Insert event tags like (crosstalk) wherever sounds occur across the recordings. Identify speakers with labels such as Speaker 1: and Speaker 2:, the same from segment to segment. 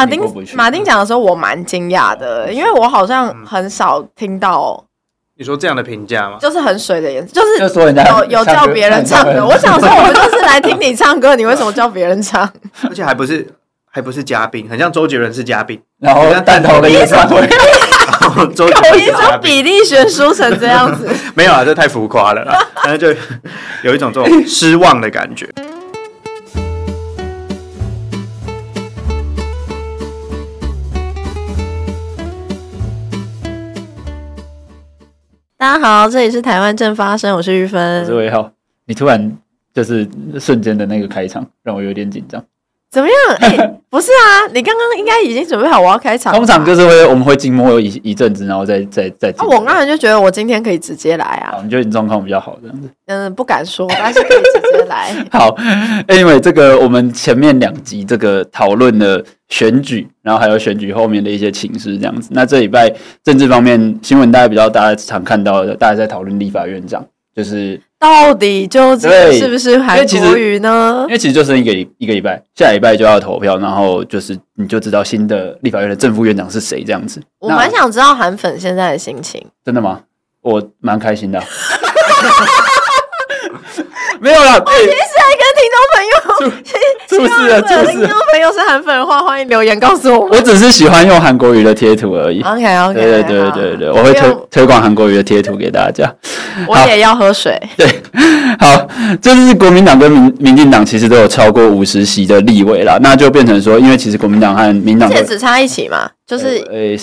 Speaker 1: 马丁马丁讲的时候，我蛮惊讶的，因为我好像很少听到。
Speaker 2: 你说这样的评价吗？
Speaker 1: 就是很水的颜色，就是
Speaker 3: 说人家
Speaker 1: 有有叫别人唱歌。我想说，我们就是来听你唱歌，你为什么叫别人唱？(laughs)
Speaker 2: 而且还不是还不是嘉宾，很像周杰伦是嘉宾，
Speaker 3: 然后弹头的演唱会，(laughs)
Speaker 2: 然后周杰伦
Speaker 1: 说比例悬殊成这样子，(laughs)
Speaker 2: 没有啊，这太浮夸了啦，反正就有一种这种失望的感觉。
Speaker 1: 大家好，这里是台湾正发生，我是玉芬，
Speaker 3: 我是魏浩。你突然就是瞬间的那个开场，让我有点紧张。
Speaker 1: 怎么样？哎、欸，不是啊，你刚刚应该已经准备好我要开场。
Speaker 3: 通常就是会我们会静默一一阵子，然后再再再。
Speaker 1: 啊，我刚才就觉得我今天可以直接来啊。
Speaker 3: 你觉得你状况比较好这样子？
Speaker 1: 嗯，不敢说，但是可以直接来。(laughs)
Speaker 3: 好，因为这个我们前面两集这个讨论的选举，然后还有选举后面的一些情势这样子。那这礼拜政治方面新闻，大家比较大家常看到的，大家在讨论立法院长，就是。
Speaker 1: 到底究竟是不是韩国瑜呢？
Speaker 3: 因为其实就剩一个一个礼拜，下礼拜就要投票，然后就是你就知道新的立法院的正副院长是谁这样子。
Speaker 1: 我蛮想知道韩粉现在的心情。
Speaker 3: 真的吗？我蛮开心的。(laughs) (laughs) 没有啦，
Speaker 1: 我其实还跟听众朋友，(laughs)
Speaker 3: 是不是
Speaker 1: 听众朋友是韩粉的话，欢迎留言告诉我。
Speaker 3: 我只是喜欢用韩国语的贴图而已。
Speaker 1: OK OK，
Speaker 3: 对对对对对，我会推推广韩国语的贴图给大家。
Speaker 1: 我也要喝水。(laughs)
Speaker 3: 对，好，这是国民党跟民民进党其实都有超过五十席的立委啦，那就变成说，因为其实国民党和民
Speaker 1: 党只差一席嘛，就是
Speaker 3: 呃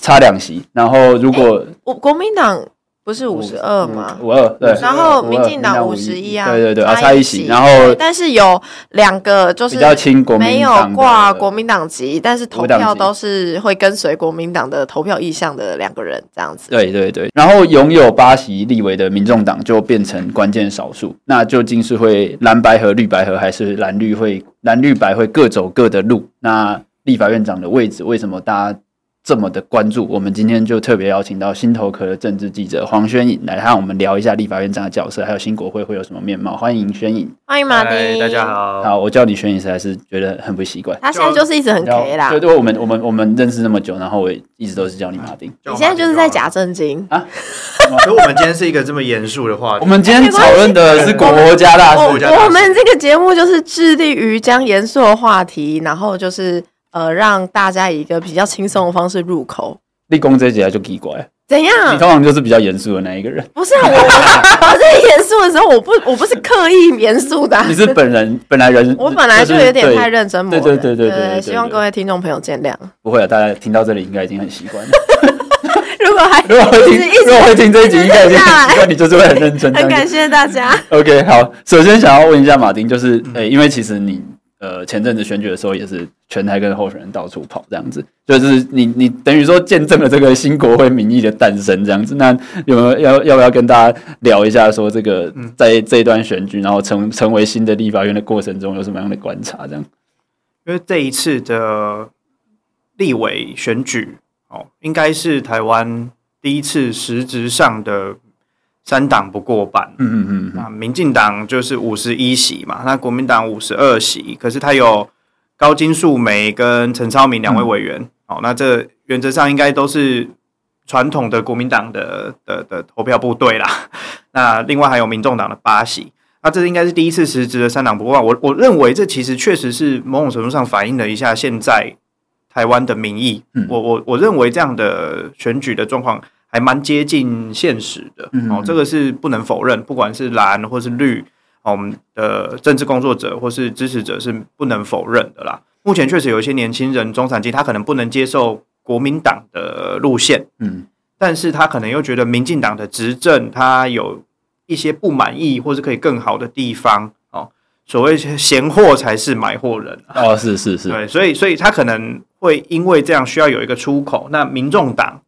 Speaker 3: 差两席。然后如果
Speaker 1: 我国民党。不是五十二吗？
Speaker 3: 五二对，
Speaker 1: 然后民进党五十一啊，
Speaker 3: 对对对，差一席。然后
Speaker 1: 但是有两个就是
Speaker 3: 比较亲国民党，
Speaker 1: 没有挂国民党籍，但是投票都是会跟随国民党的投票意向的两个人这样子。
Speaker 3: 对对对，然后拥有八席立委的民众党就变成关键少数，那究竟是会蓝白和、绿白合，还是蓝绿会蓝绿白会各走各的路？那立法院长的位置为什么大家这么的关注，我们今天就特别邀请到新头壳的政治记者黄宣颖来和我们聊一下立法院长的角色，还有新国会会有什么面貌。欢迎宣颖，
Speaker 1: 欢迎马丁，
Speaker 2: 大家好。
Speaker 3: 好，我叫你宣颖实在是觉得很不习惯。
Speaker 1: 他现在就是一直很 K 啦。
Speaker 3: 对对，我们我们我们认识那么久，然后我一直都是叫你马丁。
Speaker 1: 你现在就是在假正经啊？(laughs)
Speaker 2: 所以我们今天是一个这么严肃的话题。
Speaker 3: 我们今天讨论的是国家大事。
Speaker 1: 我们这个节目就是致力于将严肃的话题，然后就是。呃，让大家以一个比较轻松的方式入口。
Speaker 3: 立功这一节就奇怪，
Speaker 1: 怎样？
Speaker 3: 你通常就是比较严肃的那一个人。
Speaker 1: 不是啊，我我在严肃的时候，我不我不是刻意严肃的。
Speaker 3: 你是本人本来人，(laughs)
Speaker 1: 我本来就有点太认真。
Speaker 3: 对对对对对，
Speaker 1: 希望各位听众朋友见谅。
Speaker 3: 不会啊，大家听到这里应该已经很习惯了。(laughs)
Speaker 1: 如果还
Speaker 3: 如果会听如果会听这一集，应该已经很习惯，你就是会很认真。
Speaker 1: 很感谢大家。
Speaker 3: OK，好，首先想要问一下马丁，就是诶，因为其实你。呃，前阵子选举的时候也是全台跟候选人到处跑，这样子，就是你你等于说见证了这个新国会民意的诞生，这样子。那有没有要要不要跟大家聊一下，说这个在这一段选举，然后成成为新的立法院的过程中，有什么样的观察？这样，
Speaker 2: 因为这一次的立委选举，哦，应该是台湾第一次实质上的。三党不过半，嗯嗯嗯，那民进党就是五十一席嘛，那国民党五十二席，可是他有高金素梅跟陈超明两位委员，哦、嗯，那这原则上应该都是传统的国民党的的的投票部队啦。(laughs) 那另外还有民众党的八席，那这应该是第一次实质的三党不过半。我我认为这其实确实是某种程度上反映了一下现在台湾的民意。嗯，我我我认为这样的选举的状况。还蛮接近现实的哦，这个是不能否认。不管是蓝或是绿，我们的政治工作者或是支持者是不能否认的啦。目前确实有一些年轻人、中产阶级，他可能不能接受国民党的路线，嗯，但是他可能又觉得民进党的执政，他有一些不满意，或是可以更好的地方哦。所谓闲货才是买货人
Speaker 3: 哦，是是是，
Speaker 2: 对，所以所以他可能会因为这样需要有一个出口。那民众党。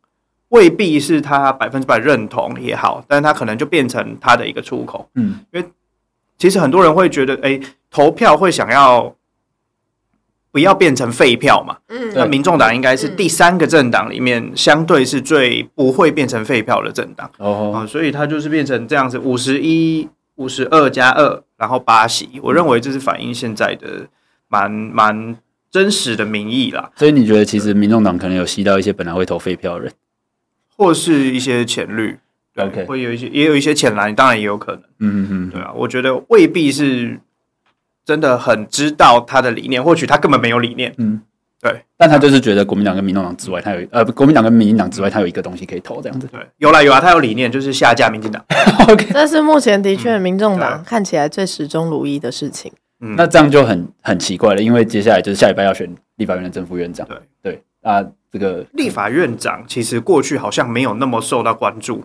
Speaker 2: 未必是他百分之百认同也好，但是他可能就变成他的一个出口。嗯，因为其实很多人会觉得，哎、欸，投票会想要不要变成废票嘛。嗯，那民众党应该是第三个政党里面相对是最不会变成废票的政党。哦、嗯，所以他就是变成这样子，五十一、五十二加二，然后八席。我认为这是反映现在的蛮蛮真实的民意啦。
Speaker 3: 所以你觉得其实民众党可能有吸到一些本来会投废票的人，
Speaker 2: 或是一些浅绿，OK，会有一些也有一些浅蓝，当然也有可能。嗯嗯嗯，对啊，我觉得未必是真的很知道他的理念，或许他根本没有理念。嗯。对，
Speaker 3: 但他就是觉得国民党跟民众党之外，他有呃，国民党跟民进党之外，他有一个东西可以投，这样子。
Speaker 2: 对，有啦有啊，他有理念，就是下架民进党。(laughs)
Speaker 1: OK，但是目前的确民众党看起来最始终如一的事情。
Speaker 3: 嗯，那这样就很很奇怪了，因为接下来就是下礼拜要选立法院的正副院长。对对啊，这个
Speaker 2: 立法院长其实过去好像没有那么受到关注。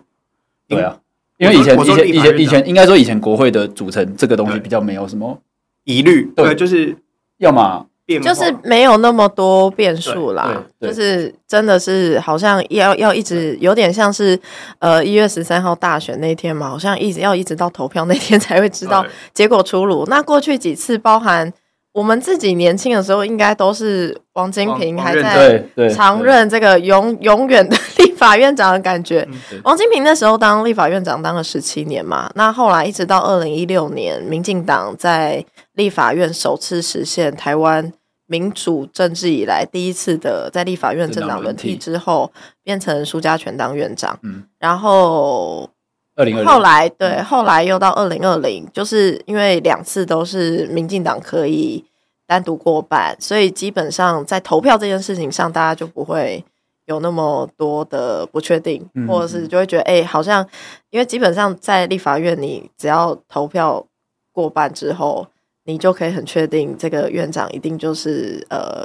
Speaker 3: 对啊，因为以前以前以前以前应该说以前国会的组成这个东西比较没有什么
Speaker 2: 疑虑。对，就是
Speaker 3: 要么。
Speaker 1: 就是没有那么多变数啦，就是真的是好像要要一直有点像是呃一月十三号大选那天嘛，好像一直要一直到投票那天才会知道结果出炉。那过去几次，包含我们自己年轻的时候，应该都是王金平还在常任这个永永远的立法院长的感觉。王金平那时候当立法院长当了十七年嘛，那后来一直到二零一六年，民进党在立法院首次实现台湾。民主政治以来第一次的在立法院政党轮替之后，变成苏家全当院长。嗯，然后二零二零后来对，后来又到二零二零，就是因为两次都是民进党可以单独过半，所以基本上在投票这件事情上，大家就不会有那么多的不确定，或者是就会觉得哎、欸，好像因为基本上在立法院，你只要投票过半之后。你就可以很确定，这个院长一定就是呃，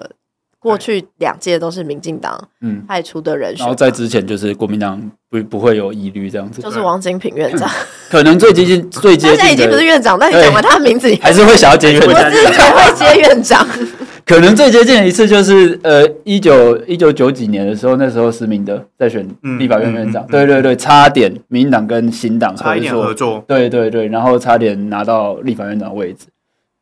Speaker 1: 过去两届都是民进党派出的人选，
Speaker 3: 然后在之前就是国民党不不会有疑虑这样子，
Speaker 1: 就是王金平院长，
Speaker 3: 可能最接近最接近，
Speaker 1: 现在已经不是院长，但你讲完他的名字，
Speaker 3: 还是会想要接院长，
Speaker 1: 我自己会接院长。(laughs)
Speaker 3: 可能最接近的一次就是呃，一九一九九几年的时候，那时候施明德在选立法院院长，对对对，差点民进党跟新党
Speaker 2: 差一点合作，
Speaker 3: 对对对，然后差点拿到立法院长的位置。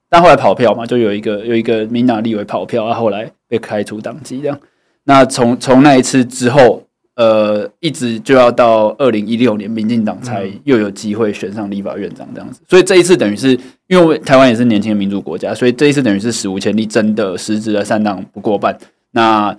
Speaker 3: 但后来跑票嘛，就有一个有一个民党立委跑票，然后后来被开除党籍这样。那从从那一次之后，呃，一直就要到二零一六年，民进党才又有机会选上立法院长这样子。所以这一次等于是，因为台湾也是年轻的民主国家，所以这一次等于是史无前例，真的实质的三党不过半，那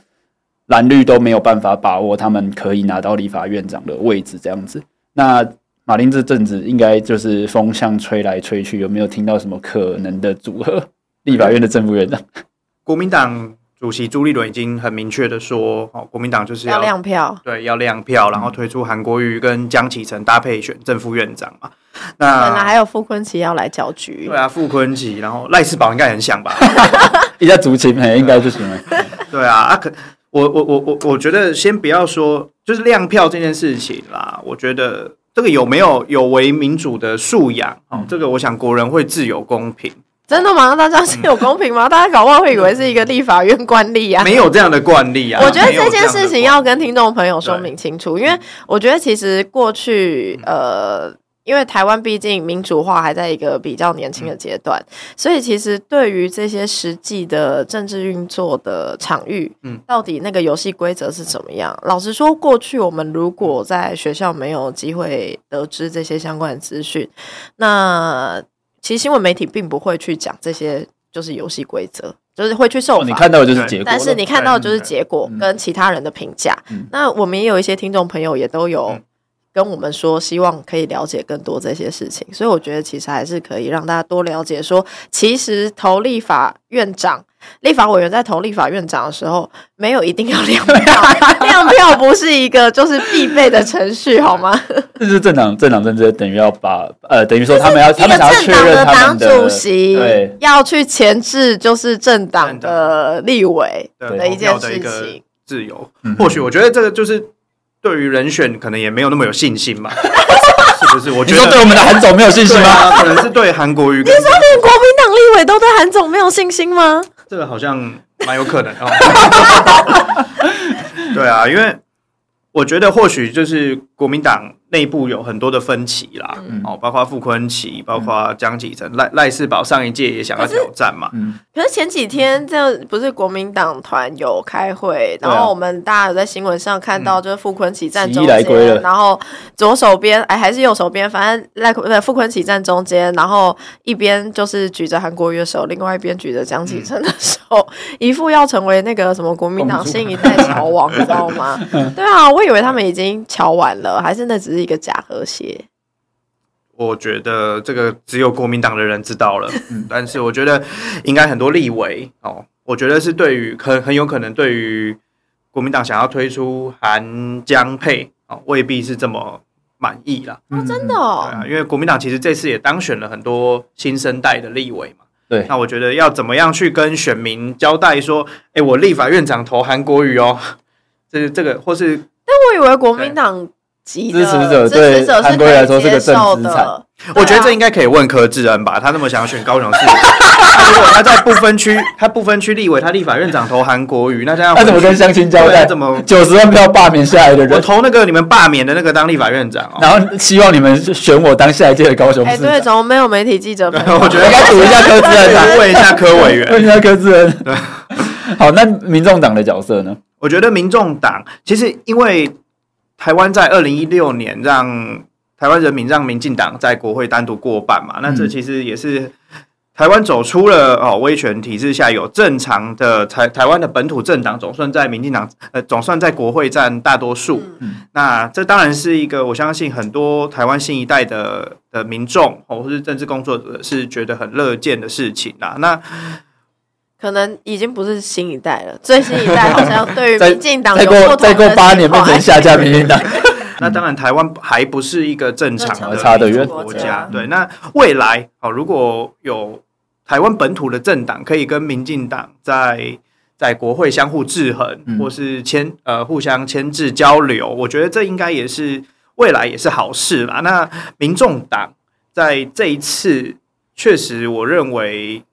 Speaker 3: 蓝绿都没有办法把握他们可以拿到立法院长的位置这样子。那马丁这阵子应该就是风向吹来吹去，有没有听到什么可能的组合？立法院的正副院长，(laughs)
Speaker 2: 国民党主席朱立伦已经很明确的说，哦，国民党就是要，
Speaker 1: 要亮票，
Speaker 2: 对，要亮票，然后推出韩国瑜跟江启臣搭配选正副院长嘛。那
Speaker 1: 本来还有傅昆奇要来搅局，
Speaker 2: 对啊，傅昆奇，然后赖世宝应该很想吧？(laughs)
Speaker 3: 一下竹青，应该就行了。
Speaker 2: 对啊，啊可，我我我我我觉得先不要说，就是亮票这件事情啦，我觉得。这个有没有有违民主的素养？哦，这个我想国人会自有公评。
Speaker 1: 真的吗？大家是有公平吗？(laughs) 大家搞不好会以为是一个立法院惯例啊。
Speaker 2: 没有这样的惯例啊。
Speaker 1: 我觉得这件事情要跟听众朋友说明清楚，因为我觉得其实过去呃。因为台湾毕竟民主化还在一个比较年轻的阶段，嗯、所以其实对于这些实际的政治运作的场域，嗯，到底那个游戏规则是怎么样？老实说，过去我们如果在学校没有机会得知这些相关的资讯，那其实新闻媒体并不会去讲这些就是游戏规则，就是会去受哦。
Speaker 3: 你看到的就是结果，
Speaker 1: 但是你看到的就是结果跟其他人的评价。嗯、那我们也有一些听众朋友也都有。嗯跟我们说，希望可以了解更多这些事情，所以我觉得其实还是可以让大家多了解。说，其实投立法院长、立法委员在投立法院长的时候，没有一定要亮票，(laughs) 亮票不是一个就是必备的程序，好吗？(laughs)
Speaker 3: 这是政党政党政治等于要把呃，等于说他们要他们要确认他们的
Speaker 1: 党主席对要去前置，就是政党的立委的一件事情，
Speaker 2: 自由。或许我觉得这个就是。对于人选可能也没有那么有信心嘛，(laughs) 是不是？我觉得
Speaker 3: 你说对我们的韩总没有信心吗？
Speaker 2: 啊、可能是对韩国瑜。你
Speaker 1: 说连国民党立委都对韩总没有信心吗？
Speaker 2: 这个好像蛮有可能哦。(laughs) 对啊，因为我觉得或许就是国民党内部有很多的分歧啦，嗯、哦，包括傅坤奇，包括江启臣、赖赖世宝上一届也想要挑战嘛。
Speaker 1: 嗯，可是前几天这不是国民党团有开会，然后我们大家有在新闻上看到，就是傅坤奇站中间，然后左手边哎还是右手边，反正赖傅坤奇站中间，然后一边就是举着韩国乐手，另外一边举着江启臣的手，嗯、一副要成为那个什么国民党新一代 (laughs) 桥王，你知道吗？(laughs) 对啊，我以为他们已经乔完了。还是那只是一个假和谐？
Speaker 2: 我觉得这个只有国民党的人知道了。嗯，但是我觉得应该很多立委哦，我觉得是对于很很有可能对于国民党想要推出韩江配哦，未必是这么满意啦。
Speaker 1: 哦，真的哦？
Speaker 2: 对啊，因为国民党其实这次也当选了很多新生代的立委嘛。
Speaker 3: 对，
Speaker 2: 那我觉得要怎么样去跟选民交代说，哎，我立法院长投韩国瑜哦，这是这个，或是？
Speaker 1: 但我以为国民党。支持
Speaker 3: 者对韩国瑜来说是个正资产，
Speaker 2: 我觉得这应该可以问柯志恩吧。他那么想要选高雄市，如果他在不分区，他不分区立委，他立法院长投韩国瑜，那这样
Speaker 3: 他怎么跟相亲交代？怎么九十万票罢免下来的人？
Speaker 2: 我投那个你们罢免的那个当立法院长，
Speaker 3: 然后希望你们选我当下一届的高雄市。哎，
Speaker 1: 对，怎么没有媒体记者？(laughs)
Speaker 2: 我觉得
Speaker 3: 应该堵一下柯志恩，(laughs)
Speaker 2: 问一下柯委员，
Speaker 3: 问一下柯志恩。(laughs) 好，那民众党的角色呢？
Speaker 2: 我觉得民众党其实因为。台湾在二零一六年让台湾人民让民进党在国会单独过半嘛，那这其实也是台湾走出了哦威权体制下有正常的台台湾的本土政党总算在民进党呃总算在国会占大多数，嗯、那这当然是一个我相信很多台湾新一代的的民众哦或是政治工作者是觉得很乐见的事情啦，那。
Speaker 1: 可能已经不是新一代了，最新一代好像对于 (laughs) 民进党再
Speaker 3: 过再过八年变成下架民进党。(laughs)
Speaker 2: 那当然，台湾还不是一个正常的国家。对，那未来哦，如果有台湾本土的政党可以跟民进党在在国会相互制衡，嗯、或是牵呃互相牵制交流，我觉得这应该也是未来也是好事啦。那民众党在这一次确实，我认为。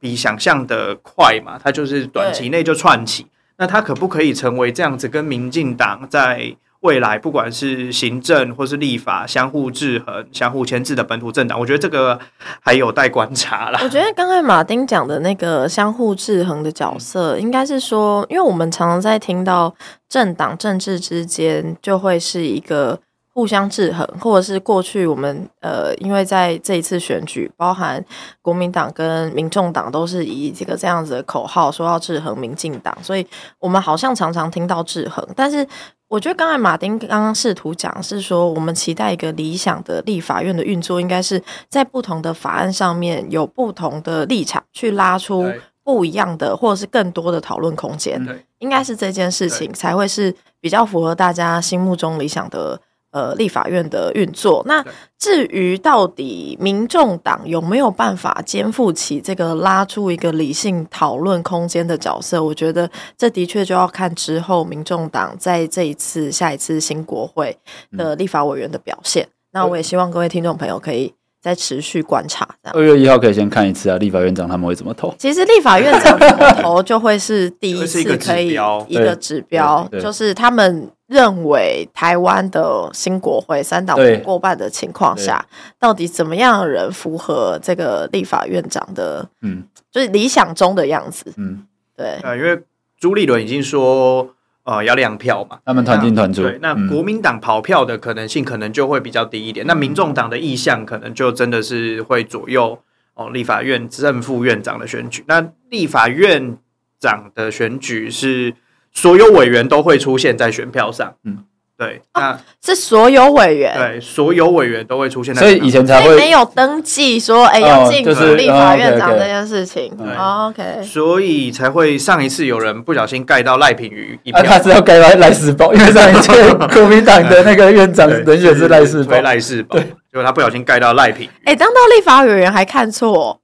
Speaker 2: 比想象的快嘛，它就是短期内就串起。那它可不可以成为这样子，跟民进党在未来不管是行政或是立法相互制衡、相互牵制的本土政党？我觉得这个还有待观察啦。
Speaker 1: 我觉得刚才马丁讲的那个相互制衡的角色，应该是说，因为我们常常在听到政党政治之间就会是一个。互相制衡，或者是过去我们呃，因为在这一次选举，包含国民党跟民众党都是以这个这样子的口号说要制衡民进党，所以我们好像常常听到制衡。但是我觉得刚才马丁刚刚试图讲是说，我们期待一个理想的立法院的运作，应该是在不同的法案上面有不同的立场，去拉出不一样的或者是更多的讨论空间。对应该是这件事情才会是比较符合大家心目中理想的。呃，立法院的运作，那至于到底民众党有没有办法肩负起这个拉出一个理性讨论空间的角色，我觉得这的确就要看之后民众党在这一次、下一次新国会的立法委员的表现。嗯、那我也希望各位听众朋友可以再持续观察。
Speaker 3: 二月一号可以先看一次啊，立法院长他们会怎么投？
Speaker 1: 其实立法院长怎么投就会是第一次 (laughs) 可以一个指标，就是他们。认为台湾的新国会三党不过半的情况下，到底怎么样的人符合这个立法院长的，嗯，就是理想中的样子，嗯，对，
Speaker 2: 啊，因为朱立伦已经说，呃，要亮票嘛，
Speaker 3: 他们团进团出，
Speaker 2: 对，那国民党跑票的可能性可能就会比较低一点，嗯、那民众党的意向可能就真的是会左右哦，立法院正副院长的选举，那立法院长的选举是。所有委员都会出现在选票上，嗯，对，那、哦、
Speaker 1: 是所有委员，
Speaker 2: 对，所有委员都会出现在，
Speaker 3: 所以以前才会
Speaker 1: 没有登记说，哎、欸，要进立法院长这件事情，OK，
Speaker 2: 所以才会上一次有人不小心盖到赖品妤一票，
Speaker 3: 啊、他是要盖到赖世宝，因为上一届国民党的那个院长 (laughs) 人选是赖士葆，
Speaker 2: 赖世宝，结果他不小心盖到赖品妤，
Speaker 1: 哎、欸，当到立法委员还看错。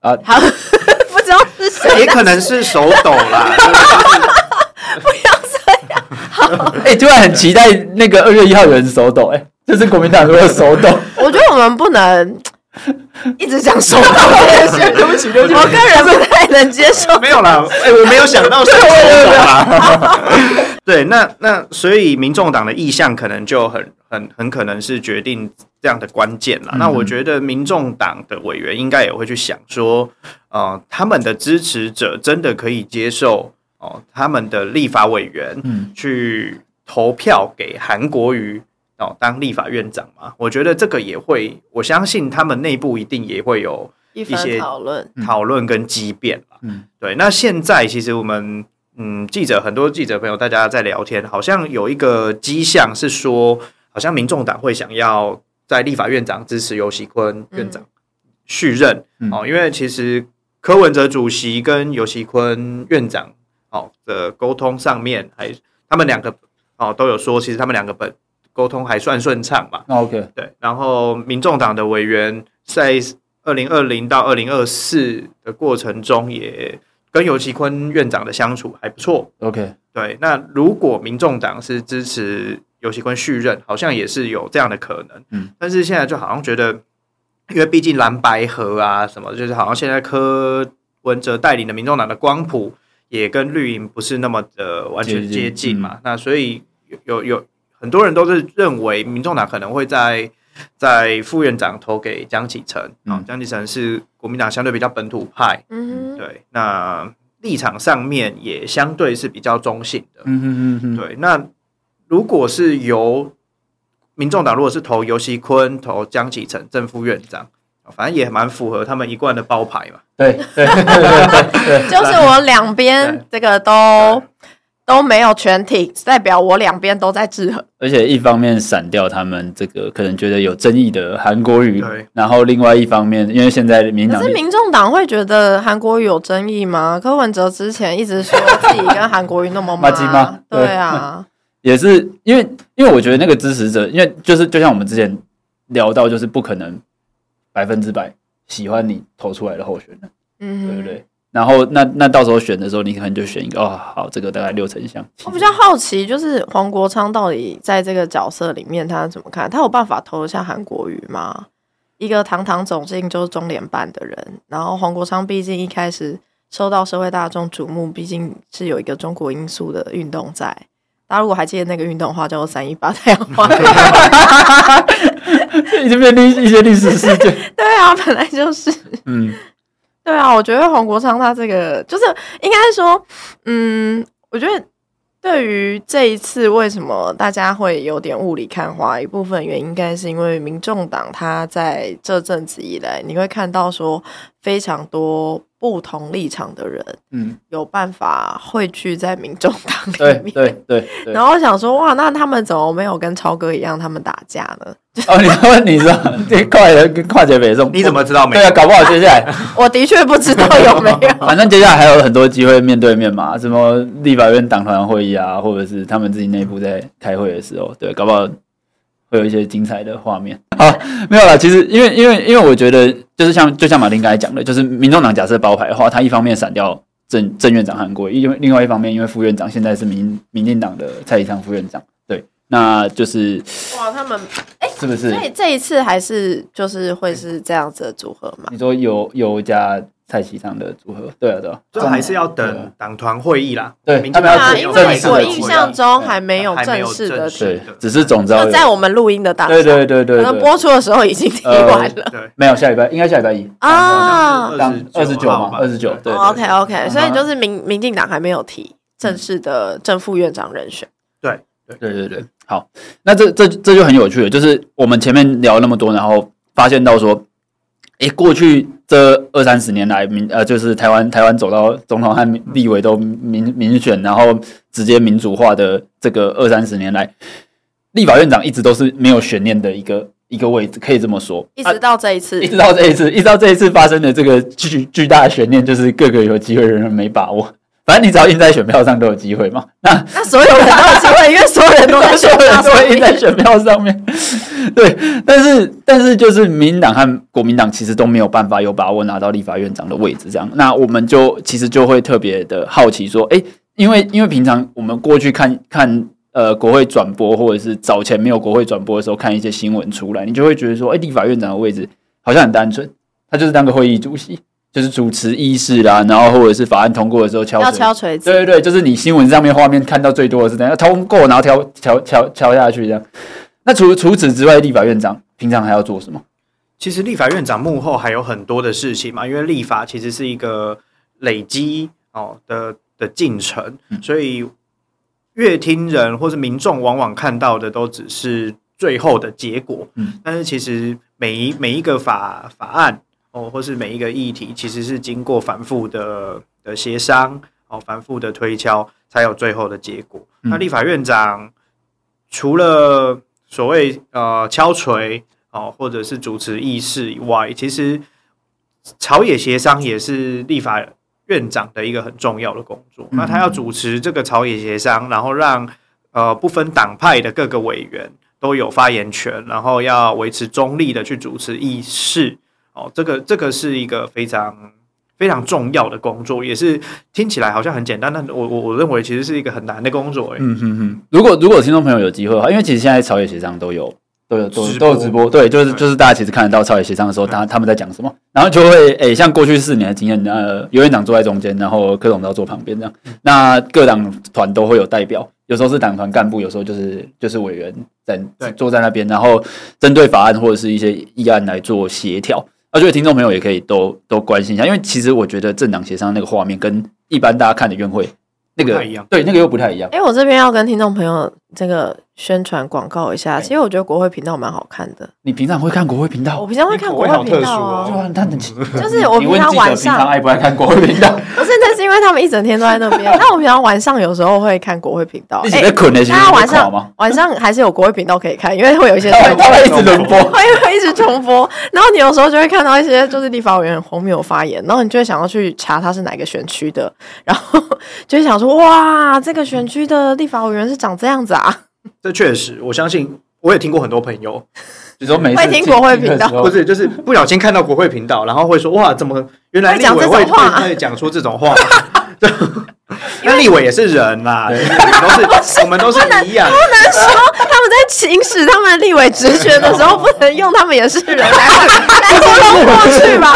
Speaker 1: 啊，好，(laughs) 不知道是谁，
Speaker 2: 也可能是手抖啦。(laughs)
Speaker 1: 不要这样。好，
Speaker 3: 哎、欸，突然很期待那个二月一号有人手抖，哎，这是国民党如果手抖。
Speaker 1: 我觉得我们不能一直讲首长这件事，对不起，对不起，我个人不太能接受。
Speaker 2: 没有啦，哎，我没有想到是首长啦。对，那那所以民众党的意向可能就很很很可能是决定这样的关键了。那我觉得民众党的委员应该也会去想说，呃，他们的支持者真的可以接受哦，他们的立法委员去投票给韩国瑜。哦，当立法院长嘛，我觉得这个也会，我相信他们内部一定也会有一些讨论、讨论跟激辩吧。嗯，对。那现在其实我们，嗯，记者很多记者朋友大家在聊天，好像有一个迹象是说，好像民众党会想要在立法院长支持游锡堃院长续任。哦、嗯，因为其实柯文哲主席跟游锡堃院长哦的沟通上面，还他们两个哦都有说，其实他们两个本。沟通还算顺畅嘛
Speaker 3: ？OK，
Speaker 2: 对。然后，民众党的委员在二零二零到二零二四的过程中，也跟尤其坤院长的相处还不错。
Speaker 3: OK，
Speaker 2: 对。那如果民众党是支持尤其坤续任，好像也是有这样的可能。嗯。但是现在就好像觉得，因为毕竟蓝白合啊什么，就是好像现在柯文哲带领的民众党的光谱也跟绿营不是那么的完全接近嘛。嗯、那所以有有。有很多人都是认为，民众党可能会在在副院长投给江启臣啊，江启臣是国民党相对比较本土派，嗯，对，那立场上面也相对是比较中性的，嗯嗯嗯，对。那如果是由民众党，如果是投游熙坤、投江启臣正副院长，反正也蛮符合他们一贯的包牌嘛，
Speaker 3: 对对对对，(laughs)
Speaker 1: 就是我两边这个都。都没有全体，代表我两边都在制衡。
Speaker 3: 而且一方面闪掉他们这个可能觉得有争议的韩国语，然后另外一方面，因为现在民党，
Speaker 1: 可是民众党会觉得韩国瑜有争议吗？柯文哲之前一直说自己跟韩国语那么麻吉吗？对啊，(laughs)
Speaker 3: 也是因为因为我觉得那个支持者，因为就是就像我们之前聊到，就是不可能百分之百喜欢你投出来的候选人，嗯，对不对？然后那那到时候选的时候，你可能就选一个哦，好，这个大概六成像。
Speaker 1: 我比较好奇，就是黄国昌到底在这个角色里面他怎么看？他有办法投得下韩国瑜吗？一个堂堂走进就是中联办的人，然后黄国昌毕竟一开始受到社会大众瞩目，毕竟是有一个中国因素的运动在。大家如果还记得那个运动的话，叫做三一八太阳花，(laughs) (laughs)
Speaker 3: 已经变历一些历史事件。(laughs)
Speaker 1: 对啊，本来就是嗯。对啊，我觉得黄国昌他这个就是应该说，嗯，我觉得对于这一次为什么大家会有点雾里看花，一部分原因应该是因为民众党他在这阵子以来，你会看到说非常多。不同立场的人，嗯，有办法汇聚在民众党里面，
Speaker 3: 对对对。
Speaker 1: 然后想说，哇，那他们怎么没有跟超哥一样，他们打架呢？
Speaker 3: 哦，你问你说，这跨人跨界北宋，
Speaker 2: 你怎么知道没有？
Speaker 3: 对啊，搞不好接下来，(laughs)
Speaker 1: 我的确不知道有没有。(laughs)
Speaker 3: 反正接下来还有很多机会面对面嘛，什么立法院党团会议啊，或者是他们自己内部在开会的时候，对，搞不好。会有一些精彩的画面。好，(laughs) 没有啦。其实，因为，因为，因为我觉得，就是像，就像马丁刚才讲的，就是民众党假设包牌的话，他一方面闪掉正正院长韩国瑜，因为另外一方面，因为副院长现在是民民进党的蔡其昌副院长，对，那就是
Speaker 1: 哇，他们哎，
Speaker 3: 是不是？
Speaker 1: 所以这一次还是就是会是这样子的组合嘛？
Speaker 3: 你说有有加。蔡其昌的组合，对啊，对啊，
Speaker 2: 这还是要等党团会议啦。
Speaker 3: 对，
Speaker 1: 他们要因为我印象中还没有正式的，
Speaker 3: 对，只是总召。
Speaker 1: 在我们录音的当下，
Speaker 3: 对对对对，
Speaker 1: 可能播出的时候已经提完了。
Speaker 2: 对，
Speaker 3: 没有下礼拜，应该下礼拜一啊，二十九嘛，二十九。对
Speaker 1: ，OK OK，所以就是民民进党还没有提正式的正副院长人选。
Speaker 2: 对
Speaker 3: 对对对对，好，那这这这就很有趣了，就是我们前面聊了那么多，然后发现到说。诶、欸，过去这二三十年来，民呃，就是台湾台湾走到总统和立委都民民选，然后直接民主化的这个二三十年来，立法院长一直都是没有悬念的一个一个位置，可以这么说。
Speaker 1: 一直到这一次，
Speaker 3: 啊、一直到这一次，一直到这一次发生的这个巨巨大的悬念，就是各个有机会的人没把握。反正你只要印在选票上都有机会嘛。那
Speaker 1: 那所有人都有机会，因为所有人都在选票上
Speaker 3: 印在选票上面。(laughs) 对，但是但是就是民进党和国民党其实都没有办法有把握拿到立法院长的位置，这样。那我们就其实就会特别的好奇说，哎，因为因为平常我们过去看看呃国会转播，或者是早前没有国会转播的时候看一些新闻出来，你就会觉得说，哎，立法院长的位置好像很单纯，他就是当个会议主席，就是主持议事啦，然后或者是法案通过的时候敲
Speaker 1: 要敲锤子，
Speaker 3: 对对对，就是你新闻上面画面看到最多的是这样，要通过然后敲敲敲敲下去这样。那除除此之外，立法院长平常还要做什么？
Speaker 2: 其实立法院长幕后还有很多的事情嘛，因为立法其实是一个累积哦的的进程，嗯、所以乐听人或是民众往往看到的都只是最后的结果。嗯，但是其实每一每一个法法案哦，或是每一个议题，其实是经过反复的的协商哦，反复的推敲，才有最后的结果。嗯、那立法院长除了所谓呃敲锤哦，或者是主持议事以外，其实朝野协商也是立法院长的一个很重要的工作。嗯、那他要主持这个朝野协商，然后让呃不分党派的各个委员都有发言权，然后要维持中立的去主持议事。哦，这个这个是一个非常。非常重要的工作，也是听起来好像很简单，但我我我认为其实是一个很难的工作。
Speaker 3: 嗯哼哼，如果如果听众朋友有机会的话，因为其实现在朝野协商都有都有都有都有直播，对，就是就是大家其实看得到朝野协商的时候，他他们在讲什么，然后就会诶，像过去四年的经验，呃，游院长坐在中间，然后柯总都要坐旁边这样，那各党团都会有代表，有时候是党团干部，有时候就是就是委员在坐在那边，然后针对法案或者是一些议案来做协调。我觉得听众朋友也可以都都关心一下，因为其实我觉得政党协商那个画面跟一般大家看的院会那个对那个又不太一样。哎，我这边要跟听众朋友这个宣传广告一下，其实我觉得国会频道蛮好看的。你平常会看国会频道？
Speaker 1: 我平常会看国会频道啊。就是我
Speaker 3: 平
Speaker 1: 常晚上
Speaker 3: 爱不爱看国会频道？
Speaker 1: 不是，那是因为他们一整天都在那边。(laughs) 那我平常晚上有时候会看国会频道。
Speaker 3: 哎，大
Speaker 1: 家晚上晚上还是有国会频道可以看，因为会有一些 (laughs) 会
Speaker 3: 一直轮播，
Speaker 1: 会会一直重播。然后你有时候就会看到一些就是立法委员荒谬发言，然后你就会想要去查他是哪个选区的，然后就会想说哇，这个选区的立法委员是长这样子啊。
Speaker 2: 这确实，我相信我也听过很多朋友，(laughs)
Speaker 3: 就说每次
Speaker 1: 会听国会频道，
Speaker 2: 不是就是不小心看到国会频道，然后会说哇，怎么原来立委会会讲出这种话？(laughs) (laughs) 那立委也是人啦，(laughs) 都是我们都是 (laughs) 一样，
Speaker 1: 不能说他们在行使他们立委职权的时候，不能用他们也是人来来说过去吧？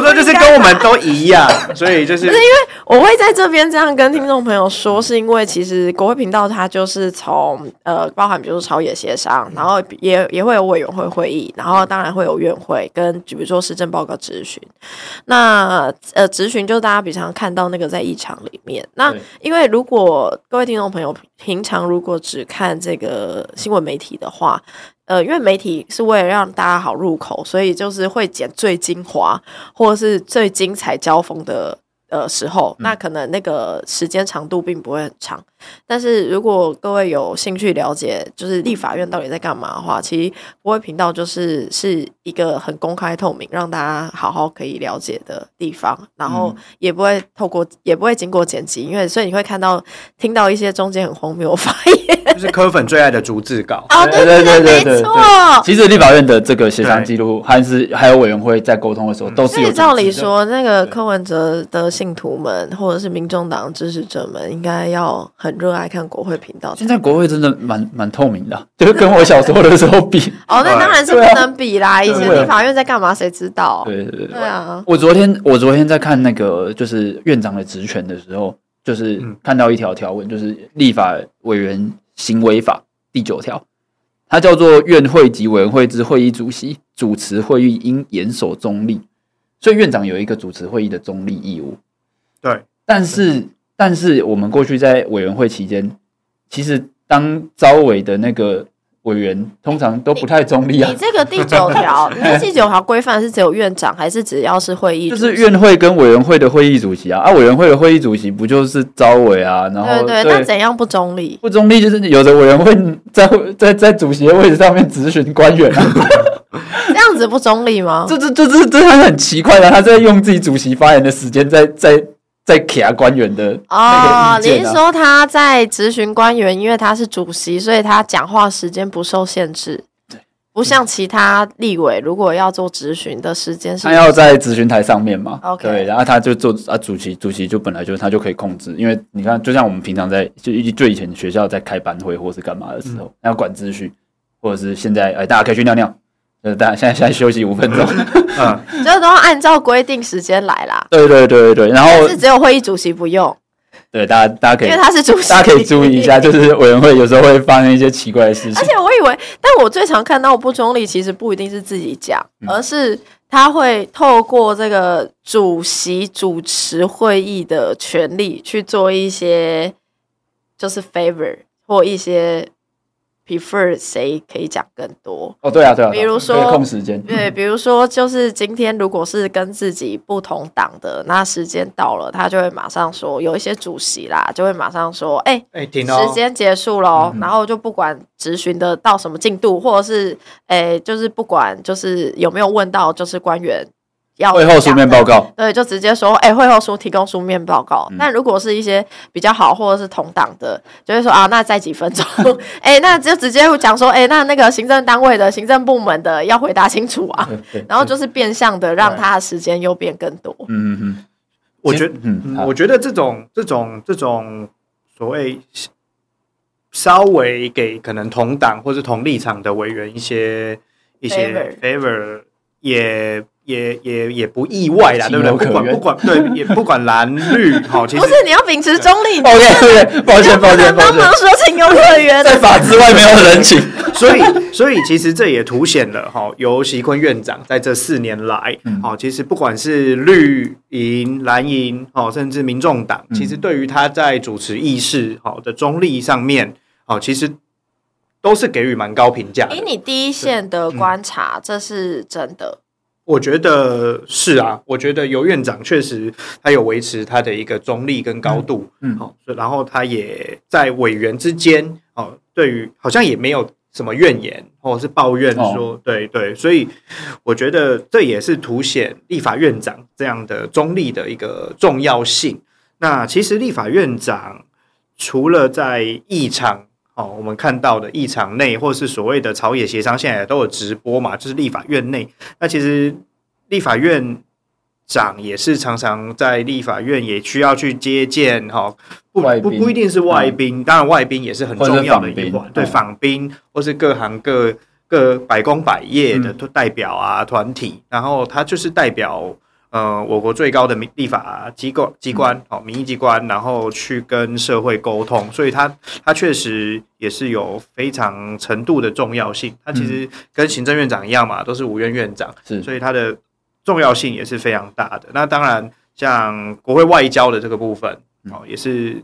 Speaker 1: 过去，
Speaker 2: 就是跟我们都一样，所以就是，是因为
Speaker 1: 我会在这边这样跟听众朋友说，是因为其实国会频道它就是从呃，包含比如说朝野协商，然后也也会有委员会会议，然后当然会有院会跟比如说施政报告咨询。那呃，咨询就是大家平常看到那个在议场里面。那因为如果各位听众朋友平常如果只看这个新闻媒体的话，呃，因为媒体是为了让大家好入口，所以就是会剪最精华或者是最精彩交锋的。的时候，那可能那个时间长度并不会很长。但是如果各位有兴趣了解，就是立法院到底在干嘛的话，其实国会频道就是是一个很公开透明，让大家好好可以了解的地方。然后也不会透过，也不会经过剪辑，因为所以你会看到、听到一些中间很荒谬的发言，
Speaker 2: 就是柯粉最爱的逐字稿。
Speaker 1: 哦，对对对对对，没错。
Speaker 3: 其实立法院的这个协商记录，还是还有委员会在沟通的时候，都是有。
Speaker 1: 照理说，那个柯文哲的信徒们或者是民众党支持者们，应该要很。热爱看国会频道，
Speaker 3: 现在国会真的蛮蛮透明的，(laughs) 就是跟我小时候的时候比。(laughs)
Speaker 1: 哦，那当然是不能比啦！以前立法院在干嘛，谁知道？
Speaker 3: 对对对，
Speaker 1: 对啊！
Speaker 3: 我昨天我昨天在看那个就是院长的职权的时候，就是看到一条条文，就是立法委员行为法第九条，它叫做院会及委员会之会议主席主持会议应严守中立，所以院长有一个主持会议的中立义务。
Speaker 2: 对，
Speaker 3: 但是。但是我们过去在委员会期间，其实当招委的那个委员通常都不太中立啊。
Speaker 1: 你这个第九条，(laughs) 你这第九条规范是只有院长，还是只要是会议？
Speaker 3: 就是院会跟委员会的会议主席啊，啊，委员会的会议主席不就是招委啊？然后
Speaker 1: 对对，那怎样不中立？
Speaker 3: 不中立就是有的委员会 (laughs) 在在在主席的位置上面咨询官员啊，(laughs)
Speaker 1: 这样子不中立吗？
Speaker 3: 这这这这这他很奇怪的，他在用自己主席发言的时间在在。在卡官员的
Speaker 1: 哦，你是说他在质询官员，因为他是主席，所以他讲话时间不受限制，对，不像其他立委，如果要做质询的时间是，
Speaker 3: 他要在质询台上面嘛
Speaker 1: ，OK，
Speaker 3: 对，然后他就做啊，主席，主席就本来就他就可以控制，因为你看，就像我们平常在就就以前学校在开班会或是干嘛的时候，要管秩序，或者是现在哎，大家可以去尿尿。呃，大家现在现在休息五分钟，(laughs)
Speaker 1: 嗯，(laughs) 就是都要按照规定时间来啦。
Speaker 3: 对对对对，然后
Speaker 1: 是只有会议主席不用。
Speaker 3: 对，大家大家可以，
Speaker 1: 因为他是主席，
Speaker 3: 大家可以注意一下，就是委员会有时候会发生一些奇怪的事情。而
Speaker 1: 且我以为，但我最常看到不中立，其实不一定是自己讲，嗯、而是他会透过这个主席主持会议的权利去做一些，就是 favor 或一些。Prefer 谁可以讲更多？
Speaker 3: 哦，对啊，对啊，
Speaker 1: 比如说
Speaker 3: 控时间，
Speaker 1: 对，(laughs) 比如说就是今天如果是跟自己不同党的，那时间到了，他就会马上说，有一些主席啦，就会马上说，哎、欸，哎、欸，停哦，时间结束喽，嗯、然后就不管质询的到什么进度，或者是，哎、欸，就是不管就是有没有问到，就是官员。要
Speaker 3: 会后书面报告，
Speaker 1: 对，就直接说，哎、欸，会后书提供书面报告。那、嗯、如果是一些比较好或者是同党的，就会说啊，那再几分钟，(laughs) 哎、欸，那就直接讲说，哎、欸，那那个行政单位的行政部门的要回答清楚啊，然后就是变相的让他的时间又变更多。嗯
Speaker 2: 嗯嗯，(laughs) 我觉得，嗯，我觉得这种这种这种所谓稍微给可能同党或是同立场的委员一些一些 favor 也。也也也不意外啦，对不对？不管不管，对，也不管蓝绿，好，其实
Speaker 1: 不是你要秉持中立。
Speaker 3: OK，对，抱歉抱歉，
Speaker 1: 帮忙说情有可原，
Speaker 3: 在法之外没有人情，(laughs)
Speaker 2: 所以所以其实这也凸显了哈，由席坤院长在这四年来，好，其实不管是绿营、蓝营，哦，甚至民众党，其实对于他在主持议事好的中立上面，哦，其实都是给予蛮高评价。
Speaker 1: 以你第一线的观察，这是真的。
Speaker 2: 我觉得是啊，我觉得尤院长确实他有维持他的一个中立跟高度，嗯，好，然后他也在委员之间，哦，对于好像也没有什么怨言或者是抱怨说，哦、对对，所以我觉得这也是凸显立法院长这样的中立的一个重要性。那其实立法院长除了在议场。哦，我们看到的议场内，或是所谓的朝野协商，现在都有直播嘛，就是立法院内。那其实立法院长也是常常在立法院，也需要去接见哈，不不不一定是外宾，嗯、当然外宾也是很重要的一环，对访宾或是各行各各百工百业的代表啊团体，然后他就是代表。呃，我国最高的民立法机构机关，好，民意机关，然后去跟社会沟通，所以它它确实也是有非常程度的重要性。它其实跟行政院长一样嘛，都是五院院长，是，所以它的重要性也是非常大的。那当然，像国会外交的这个部分，哦，也是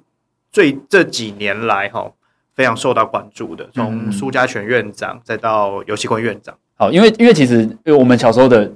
Speaker 2: 最这几年来哈非常受到关注的。从苏家全院长再到游锡堃院长，
Speaker 3: 好，因为因为其实因为我们小时候的。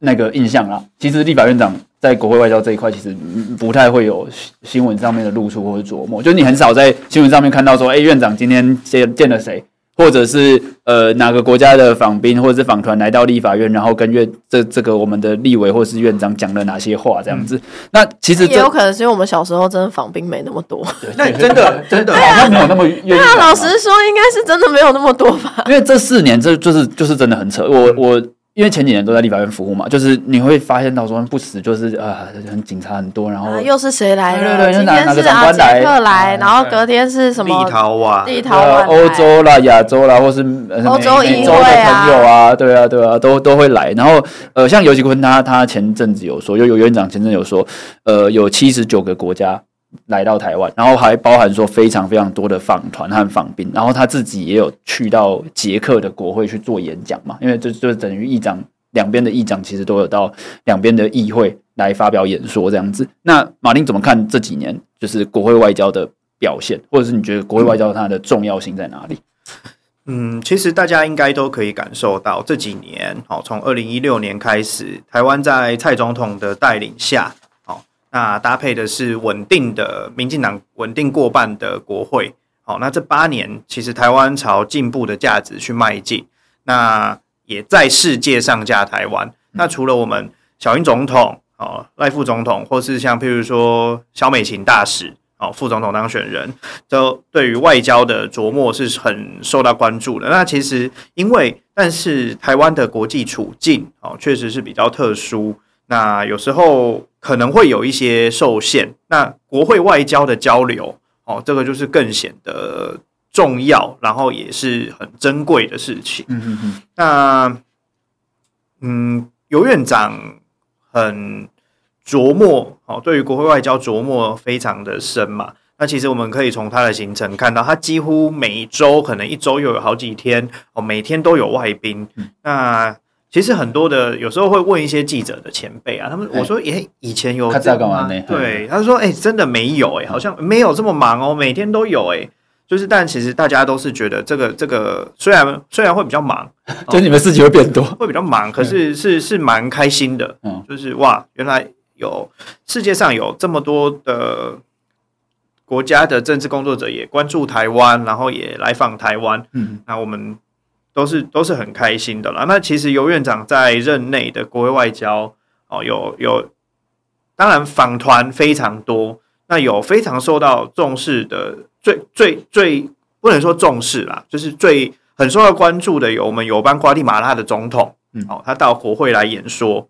Speaker 3: 那个印象啦，其实立法院长在国会外交这一块，其实不太会有新闻上面的露出或者琢磨，就是你很少在新闻上面看到说，哎，院长今天见见了谁，或者是呃哪个国家的访宾或者是访团来到立法院，然后跟院这这个我们的立委或是院长讲了哪些话这样子。嗯、那其实
Speaker 1: 也有可能是因为我们小时候真的访宾没那么多，
Speaker 2: 那真的真的
Speaker 3: 好像没有那么愿意。
Speaker 1: 那老实说，应该是真的没有那么多吧？
Speaker 3: 因为这四年这就是就是真的很扯，我我。因为前几年都在立法院服务嘛，就是你会发现到说不死就是啊，很警察很多，然后、
Speaker 1: 啊、又是谁来了？
Speaker 3: 对对对，
Speaker 1: 今天是阿捷克来，然后隔天是什么？
Speaker 2: 立陶宛、
Speaker 1: 立陶宛、
Speaker 3: 欧洲啦、亚洲啦，或是欧
Speaker 1: 洲
Speaker 3: 美洲的朋友啊，对啊，对啊，都都会来。然后呃，像尤其坤他他前阵子有说，有有院长前阵有说，呃，有七十九个国家。来到台湾，然后还包含说非常非常多的访团和访宾，然后他自己也有去到捷克的国会去做演讲嘛，因为这就等于议长两边的议长其实都有到两边的议会来发表演说这样子。那马丁怎么看这几年就是国会外交的表现，或者是你觉得国会外交它的重要性在哪里？
Speaker 2: 嗯，其实大家应该都可以感受到这几年，好，从二零一六年开始，台湾在蔡总统的带领下。那搭配的是稳定的民进党稳定过半的国会，好，那这八年其实台湾朝进步的价值去迈进，那也在世界上架台湾。那除了我们小英总统、哦赖副总统，或是像譬如说萧美琴大使、哦副总统当选人，都对于外交的琢磨是很受到关注的。那其实因为，但是台湾的国际处境哦确实是比较特殊。那有时候可能会有一些受限，那国会外交的交流哦，这个就是更显得重要，然后也是很珍贵的事情。嗯嗯嗯。那嗯，尤院长很琢磨哦，对于国会外交琢磨非常的深嘛。那其实我们可以从他的行程看到，他几乎每周可能一周又有好几天哦，每天都有外宾。嗯、那其实很多的有时候会问一些记者的前辈啊，他们我说，诶、欸，以前有这样吗？对，他说，哎、欸，真的没有、欸，好像没有这么忙哦，每天都有、欸，诶。就是，但其实大家都是觉得这个这个虽然虽然会比较忙，(laughs)
Speaker 3: 就你们事情会变多，
Speaker 2: 会比较忙，可是是是蛮开心的。嗯，就是哇，原来有世界上有这么多的国家的政治工作者也关注台湾，然后也来访台湾。嗯，那我们都是都是很开心的啦。那其实尤院长在任内的国会外交哦，有有，当然访团非常多，那有非常受到重视的。最最最不能说重视啦，就是最很受到关注的有我们友邦瓜地马拉的总统，嗯，哦，他到国会来演说。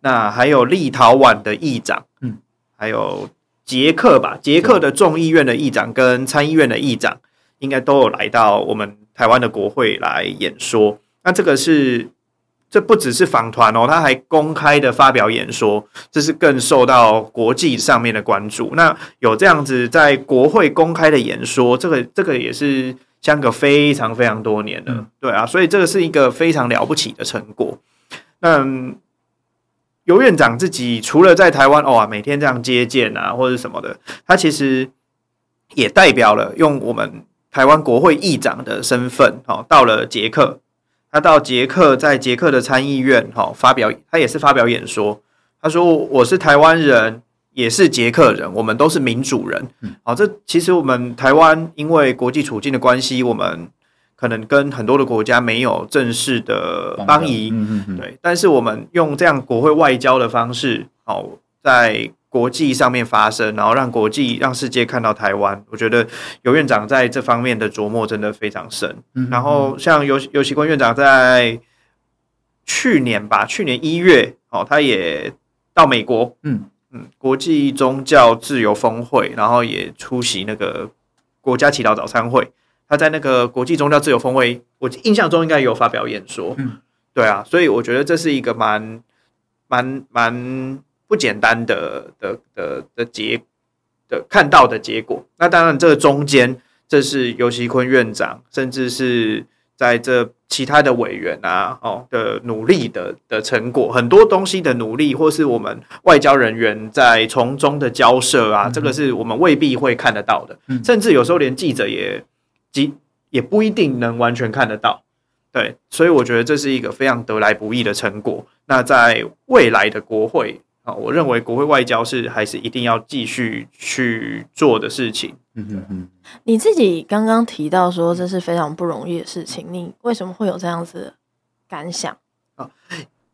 Speaker 2: 那还有立陶宛的议长，嗯，还有捷克吧，捷克的众议院的议长跟参议院的议长，应该都有来到我们台湾的国会来演说。那这个是。这不只是访团哦，他还公开的发表演说，这是更受到国际上面的关注。那有这样子在国会公开的演说，这个这个也是相隔非常非常多年了，嗯、对啊，所以这个是一个非常了不起的成果。那尤院长自己除了在台湾哦，每天这样接见啊或者什么的，他其实也代表了用我们台湾国会议长的身份哦，到了捷克。他到捷克，在捷克的参议院，哈，发表他也是发表演说。他说：“我是台湾人，也是捷克人，我们都是民主人。”好，这其实我们台湾因为国际处境的关系，我们可能跟很多的国家没有正式的邦谊，对。但是我们用这样国会外交的方式，好在。国际上面发生，然后让国际、让世界看到台湾。我觉得游院长在这方面的琢磨真的非常深。嗯、然后像游游锡堃院长在去年吧，去年一月，哦，他也到美国，嗯嗯，国际宗教自由峰会，然后也出席那个国家祈祷早餐会。他在那个国际宗教自由峰会，我印象中应该有发表演说。嗯，对啊，所以我觉得这是一个蛮蛮蛮。不简单的的的的结的看到的结果，那当然这个中间，这是尤其坤院长，甚至是在这其他的委员啊，哦的努力的的成果，很多东西的努力，或是我们外交人员在从中的交涉啊，嗯、这个是我们未必会看得到的，嗯、甚至有时候连记者也即也不一定能完全看得到，对，所以我觉得这是一个非常得来不易的成果。那在未来的国会。我认为国会外交是还是一定要继续去做的事情。嗯嗯嗯。
Speaker 1: 你自己刚刚提到说这是非常不容易的事情，你为什么会有这样子的感想？
Speaker 2: 啊，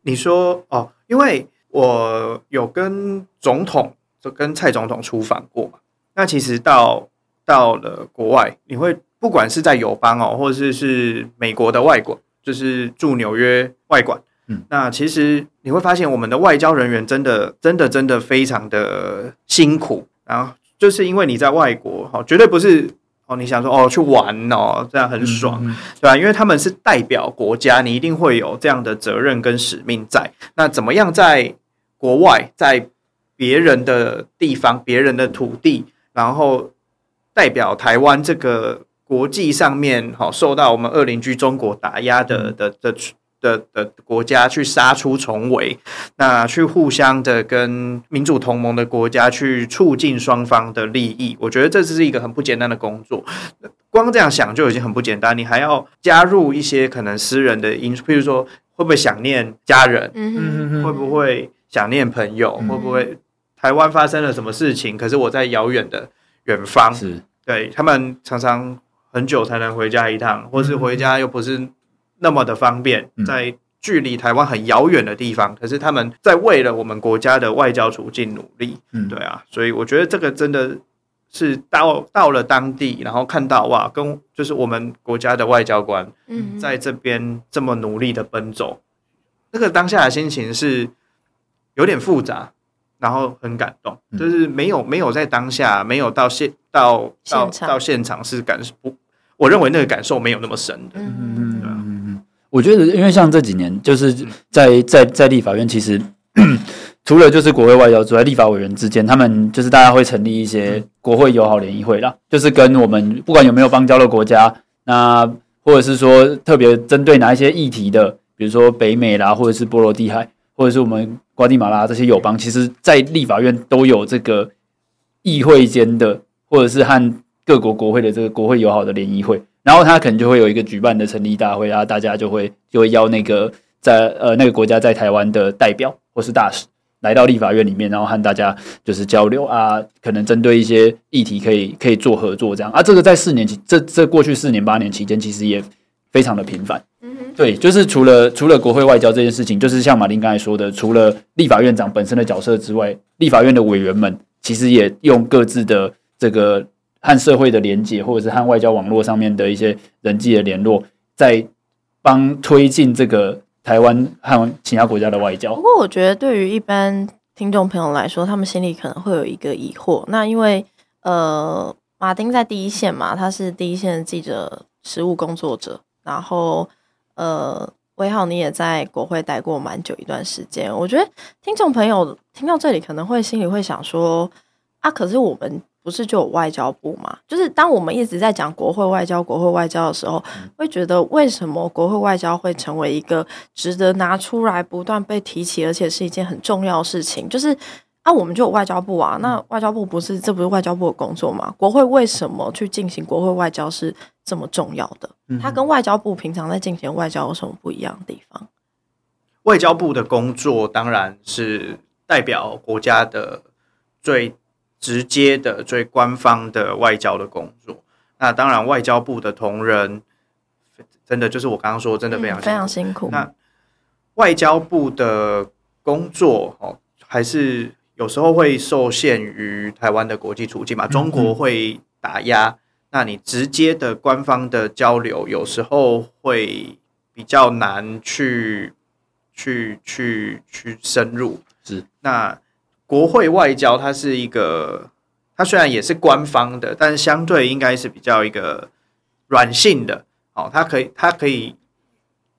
Speaker 2: 你说哦，因为我有跟总统，就跟蔡总统出访过嘛。那其实到到了国外，你会不管是在友邦哦，或者是是美国的外馆，就是驻纽约外馆。嗯，那其实你会发现，我们的外交人员真的、真的、真的非常的辛苦。然后就是因为你在外国，哈，绝对不是哦，你想说哦去玩哦，这样很爽，嗯嗯、对吧？因为他们是代表国家，你一定会有这样的责任跟使命在。那怎么样在国外，在别人的地方、别人的土地，然后代表台湾这个国际上面，好受到我们二邻居中国打压的的的。的的的国家去杀出重围，那去互相的跟民主同盟的国家去促进双方的利益，我觉得这是一个很不简单的工作。光这样想就已经很不简单，你还要加入一些可能私人的因素，譬如说会不会想念家人，嗯，会不会想念朋友，会不会台湾发生了什么事情，可是我在遥远的远方，是对他们常常很久才能回家一趟，或是回家又不是。那么的方便，在距离台湾很遥远的地方，嗯、可是他们在为了我们国家的外交处境努力，嗯，对啊，所以我觉得这个真的是到到了当地，然后看到哇，跟就是我们国家的外交官，嗯，在这边这么努力的奔走，嗯、那个当下的心情是有点复杂，然后很感动，嗯、就是没有没有在当下，没有到现到到现到现场是感不，我认为那个感受没有那么深的，嗯嗯。
Speaker 3: 我觉得，因为像这几年，就是在在在立法院，其实 (clears throat) 除了就是国会外交之外，立法委员之间，他们就是大家会成立一些国会友好联谊会啦，就是跟我们不管有没有邦交的国家，那或者是说特别针对哪一些议题的，比如说北美啦，或者是波罗的海，或者是我们瓜地马拉这些友邦，其实在立法院都有这个议会间的，或者是和各国国会的这个国会友好的联谊会。然后他可能就会有一个举办的成立大会啊，大家就会就会邀那个在呃那个国家在台湾的代表或是大使来到立法院里面，然后和大家就是交流啊，可能针对一些议题可以可以做合作这样啊。这个在四年期这这过去四年八年期间，其实也非常的频繁。对，就是除了除了国会外交这件事情，就是像马丁刚才说的，除了立法院长本身的角色之外，立法院的委员们其实也用各自的这个。和社会的连接，或者是和外交网络上面的一些人际的联络，在帮推进这个台湾和其他国家的外交。
Speaker 1: 不过，我觉得对于一般听众朋友来说，他们心里可能会有一个疑惑。那因为呃，马丁在第一线嘛，他是第一线的记者、实务工作者。然后呃，威浩你也在国会待过蛮久一段时间。我觉得听众朋友听到这里，可能会心里会想说：啊，可是我们。不是就有外交部吗？就是当我们一直在讲国会外交、国会外交的时候，会觉得为什么国会外交会成为一个值得拿出来不断被提起，而且是一件很重要的事情？就是啊，我们就有外交部啊，那外交部不是这不是外交部的工作吗？国会为什么去进行国会外交是这么重要的？它跟外交部平常在进行外交有什么不一样的地方？
Speaker 2: 外交部的工作当然是代表国家的最。直接的最官方的外交的工作，那当然外交部的同仁真的就是我刚刚说，真的非常
Speaker 1: 非常辛苦。
Speaker 2: 那外交部的工作哦，还是有时候会受限于台湾的国际处境嘛，中国会打压，那你直接的官方的交流有时候会比较难去去去去深入。
Speaker 3: 是
Speaker 2: 那。国会外交它是一个，它虽然也是官方的，但是相对应该是比较一个软性的哦。它可以，它可以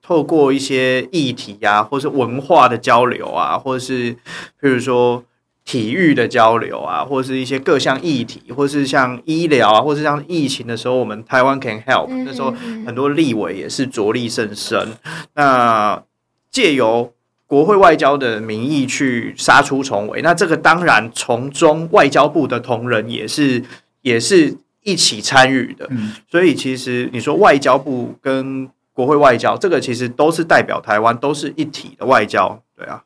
Speaker 2: 透过一些议题啊，或是文化的交流啊，或者是譬如说体育的交流啊，或者是一些各项议题，或是像医疗啊，或是像疫情的时候，我们台湾 can help，那时候很多立委也是着力甚深。那借由国会外交的名义去杀出重围，那这个当然从中外交部的同仁也是也是一起参与的，嗯，所以其实你说外交部跟国会外交这个其实都是代表台湾，都是一体的外交，对啊。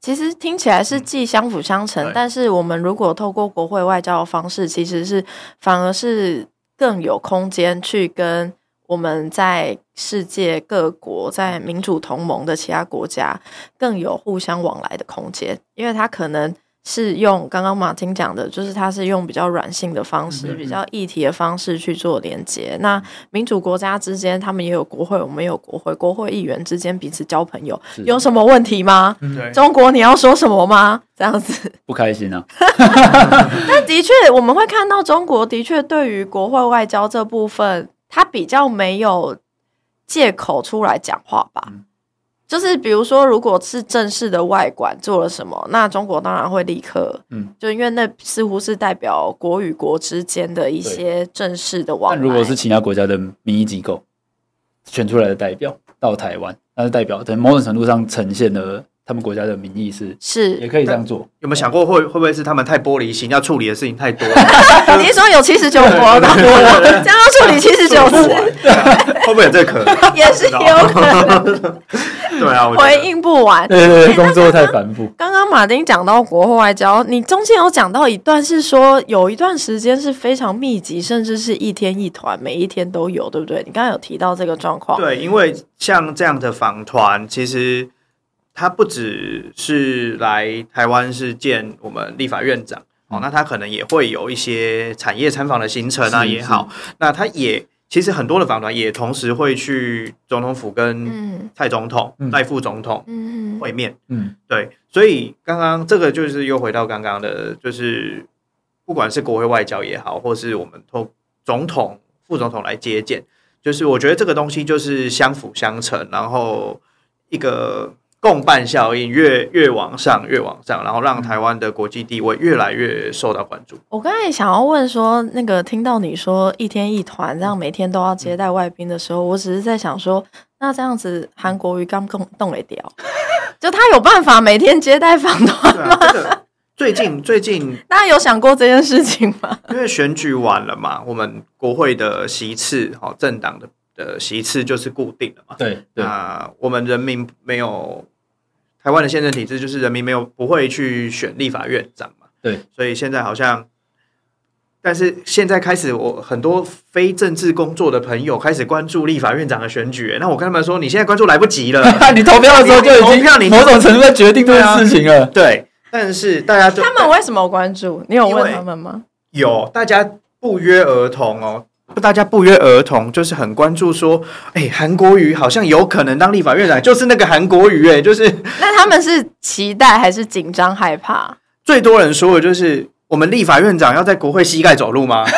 Speaker 1: 其实听起来是既相辅相成，嗯，但是我们如果透过国会外交的方式，其实是反而是更有空间去跟。我们在世界各国，在民主同盟的其他国家，更有互相往来的空间，因为它可能是用刚刚马丁讲的，就是它是用比较软性的方式，比较议题的方式去做连接。那民主国家之间，他们也有国会，我们也有国会，国会议员之间彼此交朋友，有什么问题吗？中国你要说什么吗？这样子
Speaker 3: 不开心啊。(laughs)
Speaker 1: 但的确，我们会看到中国的确对于国会外交这部分。他比较没有借口出来讲话吧，嗯，就是比如说，如果是正式的外馆做了什么，那中国当然会立刻，嗯，就因为那似乎是代表国与国之间的一些正式的往来。
Speaker 3: 但如果是其他国家的民意机构选出来的代表到台湾，那是代表在某种程度上呈现了。他们国家的民意是
Speaker 1: 是
Speaker 3: 也可以这样做，
Speaker 2: 有没有想过会会不会是他们太玻璃心，要处理的事情太多了？(laughs)
Speaker 1: 你说有七十九国的，这样要处理七十九次，(laughs)
Speaker 2: 会不会有这可能？(laughs)
Speaker 1: 也是有可能。
Speaker 2: 对啊，
Speaker 1: 回应不完，
Speaker 3: 对对对，工作太繁复。
Speaker 1: 刚刚马丁讲到国会外交，你中间有讲到一段是说有一段时间是非常密集，甚至是一天一团，每一天都有，对不对？你刚刚有提到这个状况。
Speaker 2: 对，因为像这样的访团，其实。他不只是来台湾是见我们立法院长哦，那他可能也会有一些产业参访的行程啊也好，那他也其实很多的访团也同时会去总统府跟蔡总统、赖副总统会面，嗯，对，所以刚刚这个就是又回到刚刚的，就是不管是国会外交也好，或是我们从总统、副总统来接见，就是我觉得这个东西就是相辅相成，然后一个。共伴效应越越往上，越往上，然后让台湾的国际地位越来越受到关注。
Speaker 1: 我刚才想要问说，那个听到你说一天一团，这样每天都要接待外宾的时候，我只是在想说，那这样子韩国瑜刚动动了掉，(laughs) 就他有办法每天接待
Speaker 2: 访团吗？最近最近，(laughs)
Speaker 1: 大家有想过这件事情吗？
Speaker 2: 因为选举完了嘛，我们国会的席次，好，政党的。的席次就是固定的嘛？
Speaker 3: 对，
Speaker 2: 那我们人民没有台湾的宪政体制，就是人民没有不会去选立法院长嘛？
Speaker 3: 对，
Speaker 2: 所以现在好像，但是现在开始，我很多非政治工作的朋友开始关注立法院长的选举。那我跟他们说，你现在关注来不及了，(laughs)
Speaker 3: 你投票的时候就已经让你某种程度在决定这件事情了。
Speaker 2: 对，但是大家
Speaker 1: 他们为什么关注？你有问他们吗？
Speaker 2: 有，大家不约而同哦。大家不约而同，就是很关注说，哎、欸，韩国瑜好像有可能当立法院长，就是那个韩国瑜，哎，就是。
Speaker 1: 那他们是期待还是紧张害怕？
Speaker 2: 最多人说的就是，我们立法院长要在国会膝盖走路吗？(laughs)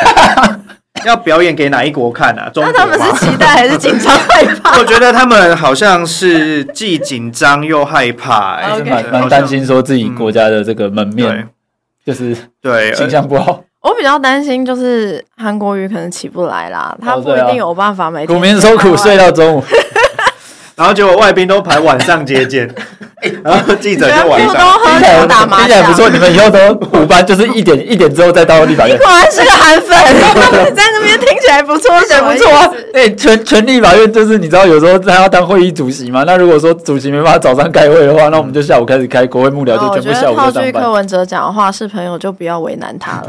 Speaker 2: 要表演给哪一国看啊？中国？
Speaker 1: 那他们是期待还是紧张害怕？(laughs)
Speaker 2: 我觉得他们好像是既紧张又害怕、欸，
Speaker 3: 蛮蛮担心说自己国家的这个门面，嗯、就是对形象不好。
Speaker 1: 我比较担心，就是韩国瑜可能起不来啦，他不一定有办法每天。
Speaker 3: 苦民受苦睡到中午，
Speaker 2: 然后结果外宾都排晚上接见。(laughs) 然后记者就晚上
Speaker 1: 听起来打麻将，
Speaker 3: 不错。你们以后都五班，就是一点一点之后再到立法院。
Speaker 1: 果然是个韩粉，(laughs) 在那边听起来不错，写不错。
Speaker 3: 哎，全全立法院就是你知道，有时候他要当会议主席嘛。那如果说主席没办法早上开会的话，那我们就下午开始开国会幕僚，就全部下午上班。
Speaker 1: 套句柯文哲讲的话，是朋友就不要为难他了。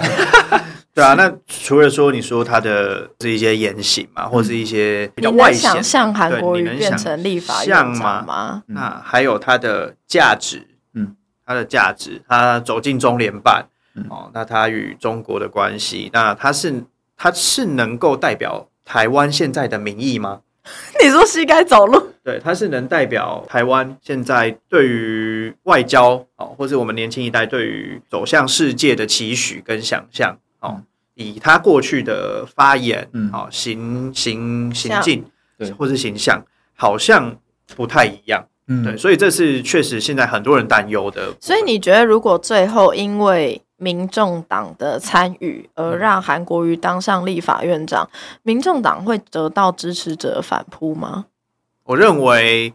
Speaker 1: (laughs)
Speaker 2: 对啊，那除了说你说他的是一些言行嘛，或是一些比较外显，
Speaker 1: 想象韩国瑜变成立法院长吗？
Speaker 2: 那还有他的价值，嗯，他的价值，他走进中联办，嗯、哦，那他与中国的关系，那他是他是能够代表台湾现在的民意吗？(laughs)
Speaker 1: 你说膝盖走路？
Speaker 2: 对，他是能代表台湾现在对于外交哦，或是我们年轻一代对于走向世界的期许跟想象。哦，以他过去的发言，嗯，好行行行径，对，或是形象，好像不太一样，嗯，对，所以这是确实现在很多人担忧的。
Speaker 1: 所以你觉得，如果最后因为民众党的参与而让韩国瑜当上立法院长，民众党会得到支持者反扑吗？
Speaker 2: 我认为。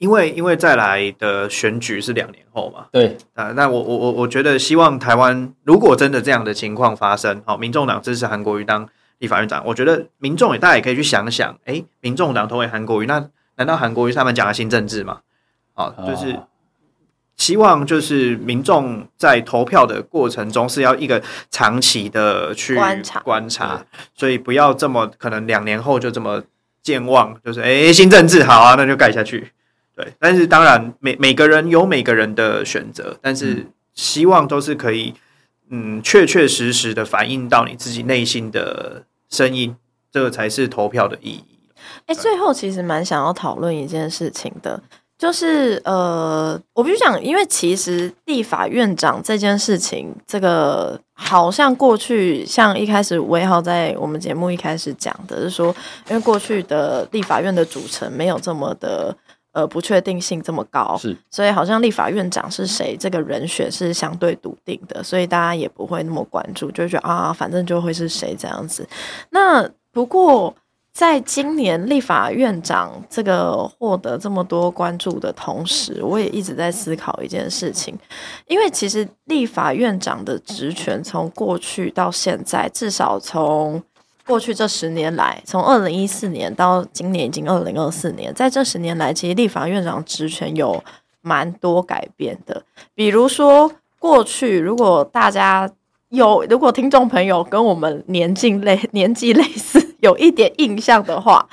Speaker 2: 因为因为再来的选举是两年后嘛，
Speaker 3: 对。
Speaker 2: 啊，那我我我我觉得希望台湾如果真的这样的情况发生，好，民众党支持韩国瑜当立法院长，我觉得民众也大家也可以去想想，哎，民众党投给韩国瑜，那难道韩国瑜他们讲的新政治吗？好，就是希望就是民众在投票的过程中是要一个长期的去观察。观察，所以不要这么可能两年后就这么健忘，就是哎新政治好啊，那就盖下去。对，但是当然每每个人有每个人的选择，但是希望都是可以，嗯，确确实实的反映到你自己内心的声音，这个才是投票的意义。
Speaker 1: 哎，最后其实蛮想要讨论一件事情的，就是呃，我必须讲，因为其实立法院长这件事情，这个好像过去像一开始威浩在我们节目一开始讲的是说，因为过去的立法院的组成没有这么的。呃，不确定性这么高，是，所以好像立法院长是谁，这个人选是相对笃定的，所以大家也不会那么关注，就觉得啊，反正就会是谁这样子。那不过，在今年立法院长这个获得这么多关注的同时，我也一直在思考一件事情，因为其实立法院长的职权从过去到现在，至少从过去这十年来，从二零一四年到今年已经二零二四年，在这十年来，其实立法院长职权有蛮多改变的。比如说，过去如果大家有，如果听众朋友跟我们年纪类 (laughs) 年纪类似，有一点印象的话，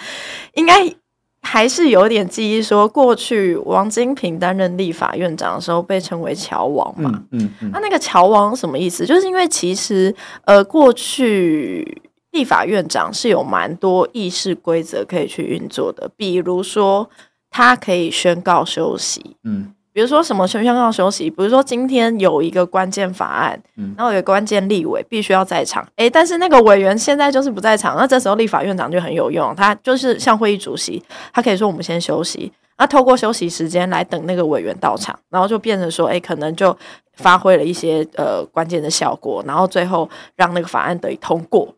Speaker 1: 应该还是有点记忆，说过去王金平担任立法院长的时候，被称为乔王嘛。嗯嗯，嗯。那那个乔王什么意思？就是因为其实呃，过去。立法院长是有蛮多议事规则可以去运作的，比如说他可以宣告休息，嗯，比如说什么宣宣告休息，比如说今天有一个关键法案，嗯、然后有个关键立委必须要在场，诶，但是那个委员现在就是不在场，那这时候立法院长就很有用，他就是像会议主席，他可以说我们先休息，那透过休息时间来等那个委员到场，然后就变成说，诶，可能就发挥了一些呃关键的效果，然后最后让那个法案得以通过。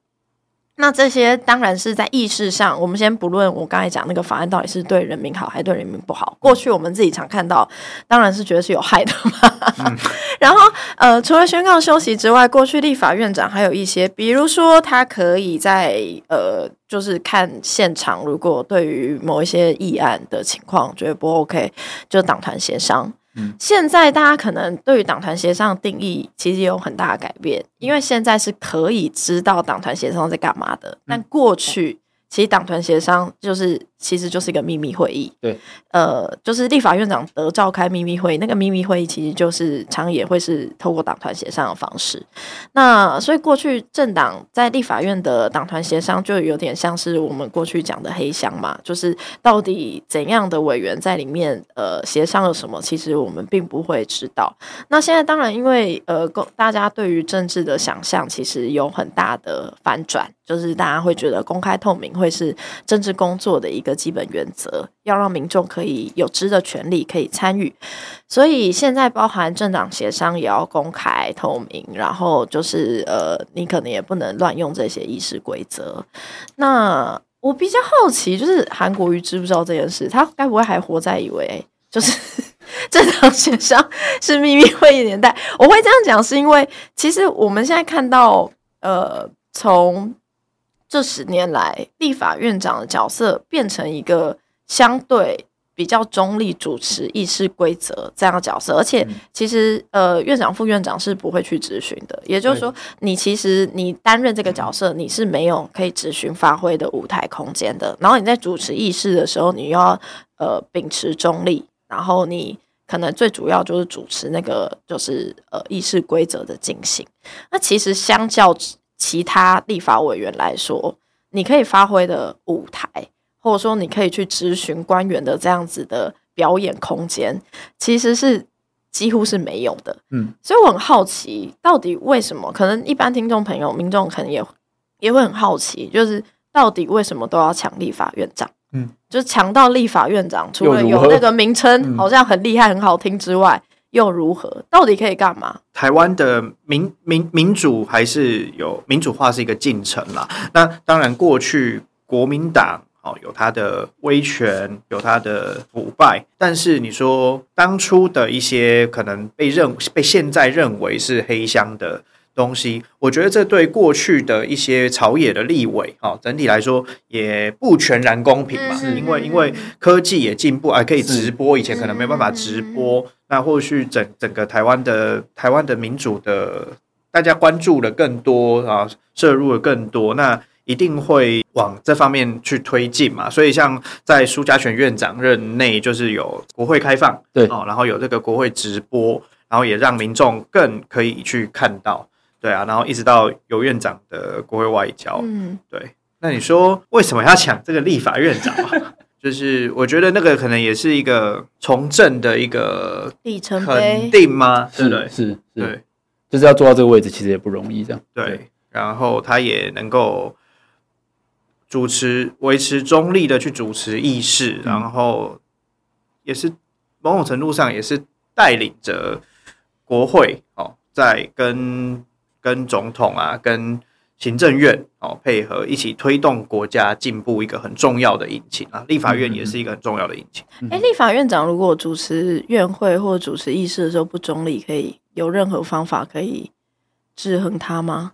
Speaker 1: 那这些当然是在意识上，我们先不论我刚才讲那个法案到底是对人民好还是对人民不好。过去我们自己常看到，当然是觉得是有害的嘛。嗯、(laughs) 然后呃，除了宣告休息之外，过去立法院长还有一些，比如说他可以在呃，就是看现场，如果对于某一些议案的情况觉得不 OK，就党团协商。现在大家可能对于党团协商的定义其实有很大的改变，因为现在是可以知道党团协商在干嘛的，但过去其实党团协商就是。其实就是一个秘密会议，
Speaker 3: 对，
Speaker 1: 呃，就是立法院长得召开秘密会议，那个秘密会议其实就是常也会是透过党团协商的方式。那所以过去政党在立法院的党团协商就有点像是我们过去讲的黑箱嘛，就是到底怎样的委员在里面呃协商了什么，其实我们并不会知道。那现在当然因为呃，大家对于政治的想象其实有很大的反转，就是大家会觉得公开透明会是政治工作的一个。的基本原则，要让民众可以有知的权利可以参与，所以现在包含政党协商也要公开透明，然后就是呃，你可能也不能乱用这些议事规则。那我比较好奇，就是韩国瑜知不知道这件事？他该不会还活在以为就是 (laughs) 政党协商是秘密会议年代？我会这样讲，是因为其实我们现在看到呃，从这十年来，立法院长的角色变成一个相对比较中立、主持议事规则这样的角色，而且其实呃，院长、副院长是不会去质询的。也就是说，你其实你担任这个角色，你是没有可以质询发挥的舞台空间的。然后你在主持议事的时候，你要呃秉持中立，然后你可能最主要就是主持那个就是呃议事规则的进行。那其实相较其他立法委员来说，你可以发挥的舞台，或者说你可以去咨询官员的这样子的表演空间，其实是几乎是没有的。嗯，所以我很好奇，到底为什么？可能一般听众朋友、民众可能也也会很好奇，就是到底为什么都要抢立法院长？嗯，就是抢到立法院长，除了有那个名称好像很厉害、很好听之外。又如何？到底可以干嘛？
Speaker 2: 台湾的民民民主还是有民主化是一个进程啦。那当然，过去国民党哦有它的威权，有它的腐败，但是你说当初的一些可能被认被现在认为是黑箱的东西，我觉得这对过去的一些朝野的立委，哈，整体来说也不全然公平嘛。因为因为科技也进步，还可以直播，以前可能没办法直播。那或许整整个台湾的台湾的民主的大家关注的更多啊，摄入的更多，那一定会往这方面去推进嘛。所以像在苏家全院长任内，就是有国会开放，对哦，然后有这个国会直播，然后也让民众更可以去看到。对啊，然后一直到游院长的国会外交，嗯，对。那你说为什么要抢这个立法院长啊？(laughs) 就是我觉得那个可能也是一个从政的一个
Speaker 1: 里程
Speaker 2: 碑，肯定吗？
Speaker 3: 是的，是，对，就是要做到这个位置，其实也不容易，这样。
Speaker 2: 对，然后他也能够主持、维持中立的去主持议事，然后也是某种程度上也是带领着国会哦，在跟。跟总统啊，跟行政院哦配合一起推动国家进步，一个很重要的引擎啊。立法院也是一个很重要的引擎。哎、
Speaker 1: 嗯嗯欸，立法院长如果主持院会或主持议事的时候不中立，可以有任何方法可以制衡他吗？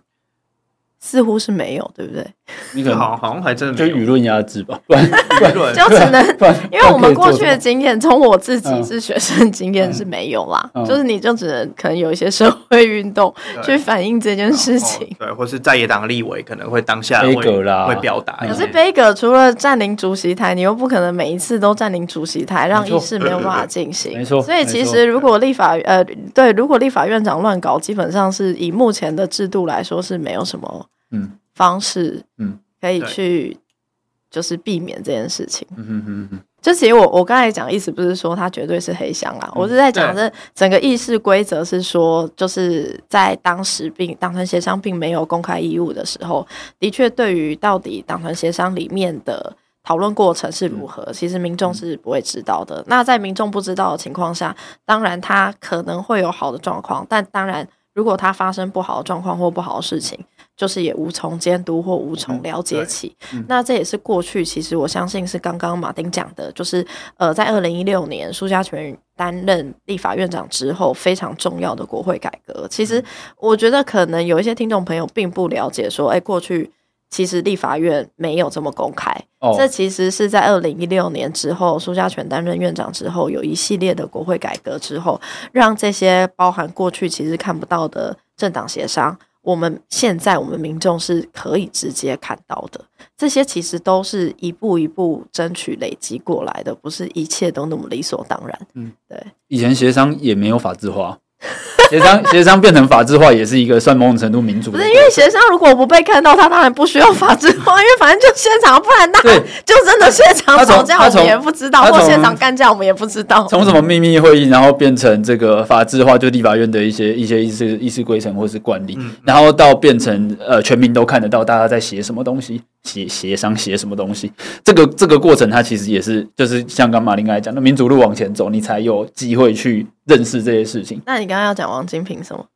Speaker 1: 似乎是没有，对不对？
Speaker 2: 你可能好好像还真的
Speaker 3: 就舆论压制吧，(laughs)
Speaker 1: 就只能，(laughs) 因为我们过去的经验，从我自己是学生经验是没有啦，就是你就只能可能有一些社会运动去反映这件事情，
Speaker 2: 对，或是在野党立委可能会当下会会表达。
Speaker 1: 可是杯葛除了占领主席台，你又不可能每一次都占领主席台，让议事没有办法进行。
Speaker 3: 没错，
Speaker 1: 所以其实如果立法呃对，如果立法院长乱搞，基本上是以目前的制度来说是没有什么。方式，嗯，可以去，就是避免这件事情。嗯哼哼哼。就其实我我刚才讲意思不是说它绝对是黑箱啊，嗯、我是在讲这整个议事规则是说，就是在当时并党团协商并没有公开义务的时候，的确对于到底党团协商里面的讨论过程是如何，嗯、其实民众是不会知道的。嗯、那在民众不知道的情况下，当然他可能会有好的状况，但当然如果他发生不好的状况或不好的事情。就是也无从监督或无从了解起，嗯嗯、那这也是过去其实我相信是刚刚马丁讲的，就是呃，在二零一六年苏家全担任立法院长之后非常重要的国会改革。其实我觉得可能有一些听众朋友并不了解，说，哎、欸，过去其实立法院没有这么公开。哦、这其实是在二零一六年之后，苏家全担任院长之后，有一系列的国会改革之后，让这些包含过去其实看不到的政党协商。我们现在，我们民众是可以直接看到的，这些其实都是一步一步争取累积过来的，不是一切都那么理所当然。嗯，对，
Speaker 3: 以前协商也没有法制化。协商 (laughs) 协商变成法制化，也是一个算某种程度民主。
Speaker 1: 不是因为协商如果不被看到，他当然不需要法制化，因为反正就现场，不然那就真的现场吵架我们也不知道，或现场干架我们也不知道。
Speaker 3: 从什么秘密会议，然后变成这个法制化，就立法院的一些一些议事议事规程或是惯例，嗯、然后到变成呃全民都看得到大家在写什么东西。协协商写什么东西？这个这个过程，它其实也是，就是像刚马林刚才讲的，民主路往前走，你才有机会去认识这些事情。
Speaker 1: 那你刚刚要讲王金平什么？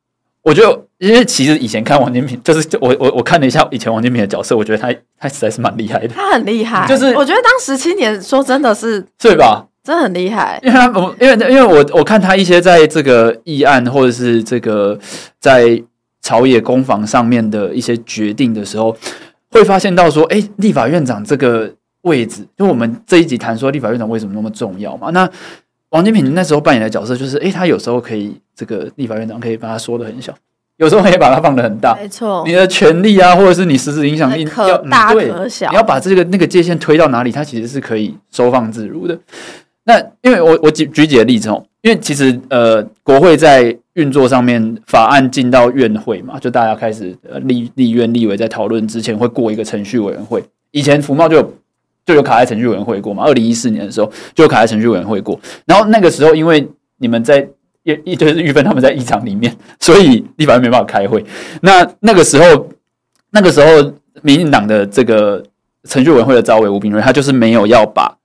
Speaker 3: 我觉得，因为其实以前看王金平，就是我我我看了一下以前王金平的角色，我觉得他他实在是蛮厉害的。
Speaker 1: 他很厉害，就是我觉得当时七年说真的是
Speaker 3: 对吧？
Speaker 1: 真的很厉害，
Speaker 3: 因为他我因为因为我我看他一些在这个议案或者是这个在朝野攻防上面的一些决定的时候。会发现到说，哎，立法院长这个位置，就我们这一集谈说立法院长为什么那么重要嘛？那王金平那时候扮演的角色就是，哎，他有时候可以这个立法院长可以把他说得很小，有时候可以把他放得很大，
Speaker 1: 没错。
Speaker 3: 你的权力啊，或者是你实质影响力
Speaker 1: 可大可小，
Speaker 3: 你要把这个那个界限推到哪里，他其实是可以收放自如的。那因为我我举举几个例子哦，因为其实呃，国会在运作上面，法案进到院会嘛，就大家开始呃立立院立委在讨论之前会过一个程序委员会。以前福茂就有就有卡在程序委员会过嘛，二零一四年的时候就有卡在程序委员会过。然后那个时候因为你们在一一堆是玉芬他们在议场里面，(laughs) 所以立法院没办法开会。那那个时候那个时候民进党的这个程序委员会的招委吴秉叡，他就是没有要把。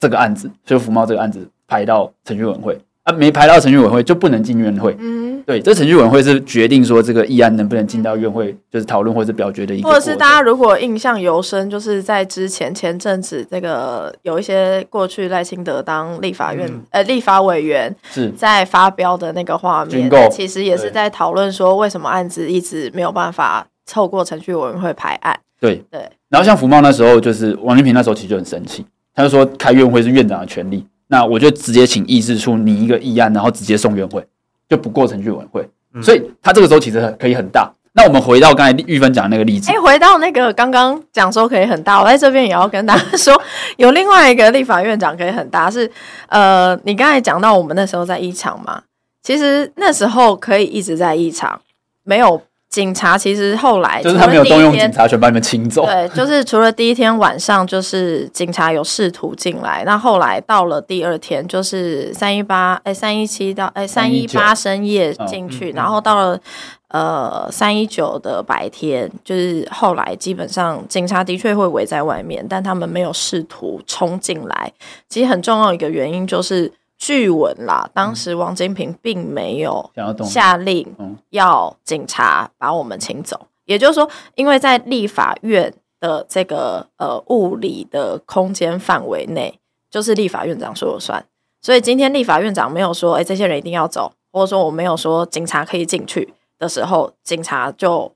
Speaker 3: 这个案子，就福茂这个案子排到程序委员会啊，没排到程序委员会就不能进院会。嗯，对，这程序委员会是决定说这个议案能不能进到院会，就是讨论或者表决的一个。
Speaker 1: 或者是大家如果印象尤深，就是在之前前阵子，这个有一些过去赖清德当立法院、嗯、呃立法委员是在发飙的那个画面，其实也是在讨论说为什么案子一直没有办法透过程序委员会排案。
Speaker 3: 对对，然后像福茂那时候，就是王金平那时候其实就很生气。他就说开院会是院长的权利，那我就直接请议事处拟一个议案，然后直接送院会，就不过程序委员会。嗯、所以他这个时候其实可以很大。那我们回到刚才玉芬讲的那个例子，
Speaker 1: 哎、欸，回到那个刚刚讲说可以很大，我在这边也要跟大家 (laughs) 说，有另外一个立法院长可以很大，是呃，你刚才讲到我们那时候在议场嘛，其实那时候可以一直在议场，没有。警察其实后来
Speaker 3: 就是他没有动用警察权把你们清走。
Speaker 1: 对，就是除了第一天晚上，就是警察有试图进来，那后来到了第二天，就是三一八哎三一七到哎三一八深夜进去，然后到了呃三一九的白天，就是后来基本上警察的确会围在外面，但他们没有试图冲进来。其实很重要一个原因就是。据闻啦，当时王金平并没有下令要警察把我们请走，也就是说，因为在立法院的这个呃物理的空间范围内，就是立法院长说了算。所以今天立法院长没有说，哎，这些人一定要走，或者说我没有说警察可以进去的时候，警察就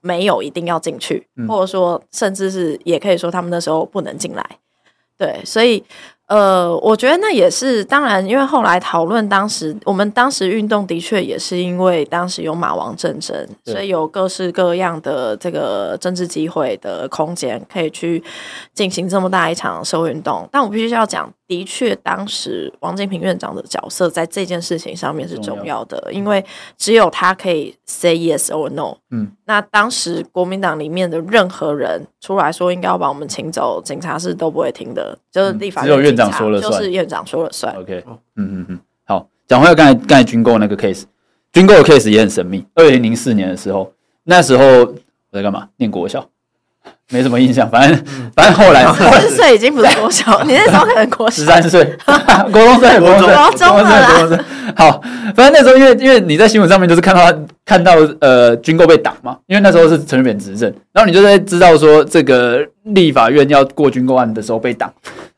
Speaker 1: 没有一定要进去，或者说甚至是也可以说他们那时候不能进来。对，所以。呃，我觉得那也是当然，因为后来讨论当时，我们当时运动的确也是因为当时有马王战争，所以有各式各样的这个政治机会的空间可以去进行这么大一场社会运动。但我必须要讲，的确，当时王金平院长的角色在这件事情上面是重要的，要因为只有他可以 say yes or no。嗯，那当时国民党里面的任何人出来说应该要把我们请走，警察是都不会听的，就是立法、
Speaker 3: 嗯、只有院长说了算，
Speaker 1: 就是院长说了算。
Speaker 3: OK，嗯嗯嗯，好，讲回来刚才刚才军购那个 case，军购的 case 也很神秘。二零零四年的时候，那时候我在干嘛？念国小。没什么印象，反正反正后来 (laughs)
Speaker 1: 十岁已经不是国小，你那时候可能国
Speaker 3: 十三岁，(laughs) 国中生，国中生，
Speaker 1: 国中了。
Speaker 3: 好，反正那时候因为因为你在新闻上面就是看到看到呃军购被挡嘛，因为那时候是陈水扁执政，然后你就在知道说这个立法院要过军购案的时候被挡。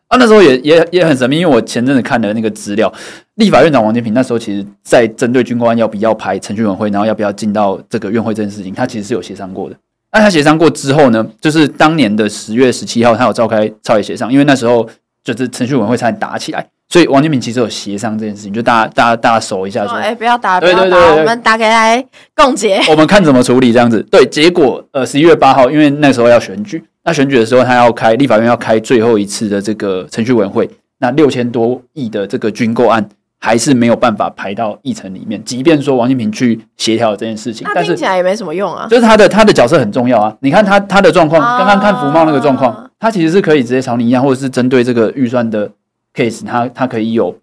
Speaker 3: 啊，那时候也也也很神秘，因为我前阵子看的那个资料，立法院长王金平那时候其实在针对军购案要不要排程序委员会，然后要不要进到这个院会这件事情，他其实是有协商过的。那他协商过之后呢，就是当年的十月十七号，他有召开超野协商，因为那时候就是程序委员会差点打起来，所以王建平其实有协商这件事情，就大家大家大家熟一下说，哎
Speaker 1: 不要打，对对对，我们打给来共结，(laughs)
Speaker 3: 我们看怎么处理这样子。对，结果呃十一月八号，因为那时候要选举，那选举的时候他要开立法院要开最后一次的这个程序委员会，那六千多亿的这个军购案。还是没有办法排到议程里面，即便说王金平去协调这件事情，
Speaker 1: 但是听起来也没什么用啊。
Speaker 3: 就是他的他的角色很重要啊。你看他他的状况，刚刚看福茂那个状况，他其实是可以直接朝你一样，或者是针对这个预算的 case，他他可以有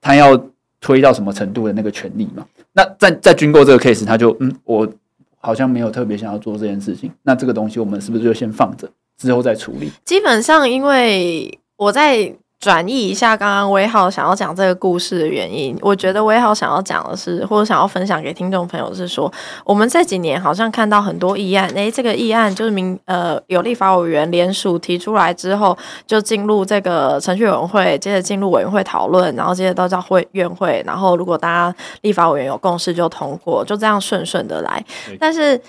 Speaker 3: 他要推到什么程度的那个权利嘛。那在在军购这个 case，他就嗯，我好像没有特别想要做这件事情。那这个东西我们是不是就先放着，之后再处理？
Speaker 1: 基本上，因为我在。转译一下刚刚威浩想要讲这个故事的原因，我觉得威浩想要讲的是，或者想要分享给听众朋友是说，我们这几年好像看到很多议案，诶，这个议案就是民呃有立法委员联署提出来之后，就进入这个程序委员会，接着进入委员会讨论，然后接着到叫会院会，然后如果大家立法委员有共识就通过，就这样顺顺的来。但是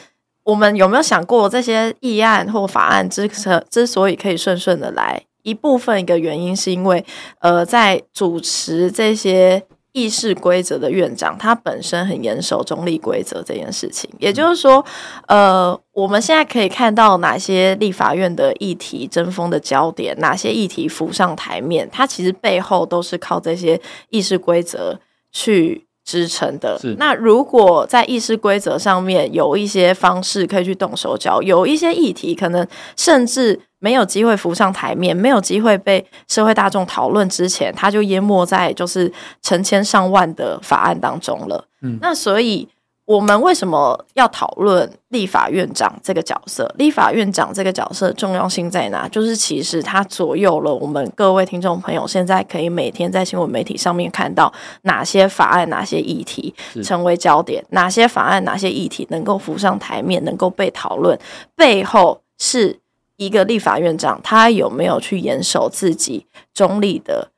Speaker 1: 我们有没有想过，这些议案或法案之之所以可以顺顺的来？一部分一个原因是因为，呃，在主持这些议事规则的院长，他本身很严守中立规则这件事情。也就是说，呃，我们现在可以看到哪些立法院的议题争锋的焦点，哪些议题浮上台面，它其实背后都是靠这些议事规则去支撑的。那如果在议事规则上面有一些方式可以去动手脚，有一些议题可能甚至。没有机会浮上台面，没有机会被社会大众讨论之前，他就淹没在就是成千上万的法案当中了。嗯，那所以我们为什么要讨论立法院长这个角色？立法院长这个角色重要性在哪？就是其实它左右了我们各位听众朋友，现在可以每天在新闻媒体上面看到哪些法案、哪些议题成为焦点，哪些法案、哪些议题能够浮上台面，能够被讨论，背后是。一个立法院长，他有没有去严守自己中立的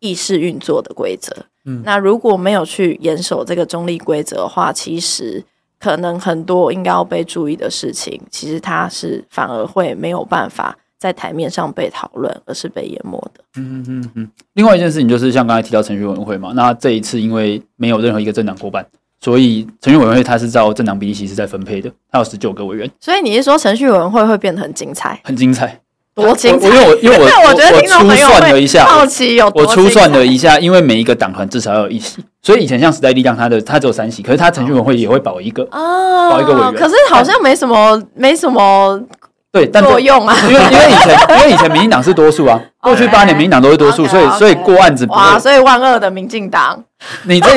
Speaker 1: 议事运作的规则？嗯，那如果没有去严守这个中立规则的话，其实可能很多应该要被注意的事情，其实他是反而会没有办法在台面上被讨论，而是被淹没的。
Speaker 3: 嗯嗯嗯嗯。另外一件事情就是像刚才提到程序委员会嘛，那这一次因为没有任何一个政党过半。所以程序委员会它是照政党比例其实在分配的，它有十九个委员。
Speaker 1: 所以你是说程序委员会会变得很精彩？
Speaker 3: 很精彩，
Speaker 1: 多精彩？
Speaker 3: 因为我因为我 (laughs)
Speaker 1: 我觉得听众朋友会好奇有多。
Speaker 3: 我粗算了一下，因为每一个党团至少要有一席，所以以前像时代力量，它的它只有三席，可是它程序委员会也会保一个啊，保一个委员。
Speaker 1: 可是好像没什么没什么
Speaker 3: 对但作用啊，因为因为以前 (laughs) 因为以前民进党是多数啊，过去八年民进党都是多数，所以所以过案子
Speaker 1: 哇，所以万恶的民进党，
Speaker 3: 你这。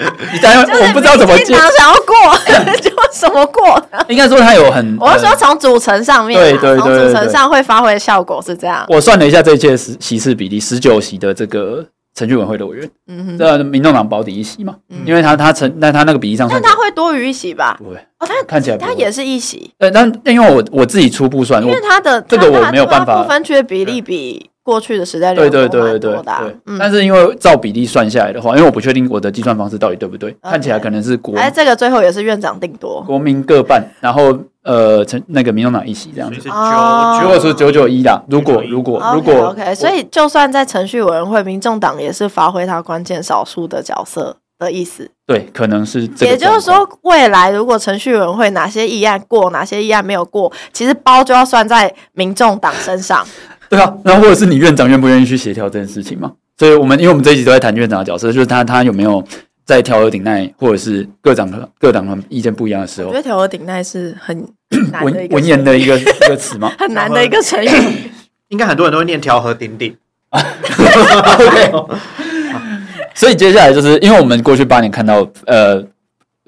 Speaker 3: (laughs) 你当然我不知道怎么接，
Speaker 1: 想要过 (laughs) 就怎么过。
Speaker 3: 应该说他有很，
Speaker 1: 我是说从组成上面，对对对，从组成上会发挥的效果是这样。
Speaker 3: 我算了一下这一届席席次比例，十九席的这个程序委员会的委员，嗯哼，这民众党保底一席嘛，因为他他成，那他那个比例上，
Speaker 1: 但他会多于一席吧？不会哦，他
Speaker 3: 看起来
Speaker 1: 他也是一席。
Speaker 3: 对，但因为我我自己初步算，
Speaker 1: 因为他的
Speaker 3: 这个我没有办法，
Speaker 1: 不分区的比例比。过去的时代
Speaker 3: 对对对对对，但是因为照比例算下来的话，因为我不确定我的计算方式到底对不对，看起来可能是国
Speaker 1: 哎，这个最后也是院长定夺，
Speaker 3: 国民各半，然后呃，成那个民众党一席这样子，
Speaker 2: 九，
Speaker 3: 如果是九九一。的，如果如果如果
Speaker 1: OK，所以就算在程序委员会，民众党也是发挥他关键少数的角色的意思，
Speaker 3: 对，可能是，
Speaker 1: 也就是说，未来如果程序委员会哪些议案过，哪些议案没有过，其实包就要算在民众党身上。
Speaker 3: 对啊，然后或者是你院长愿不愿意去协调这件事情嘛？所以我们因为我们这一集都在谈院长的角色，就是他他有没有在调和鼎鼐，或者是各党各党的意见不一样的时候，
Speaker 1: 我觉得调和鼎鼐是很 (coughs)
Speaker 3: 文文言的一个一个词吗？(coughs)
Speaker 1: 很难的一个成语，(coughs)
Speaker 2: 应该很多人都会念调和鼎鼎。
Speaker 3: OK，所以接下来就是因为我们过去八年看到呃。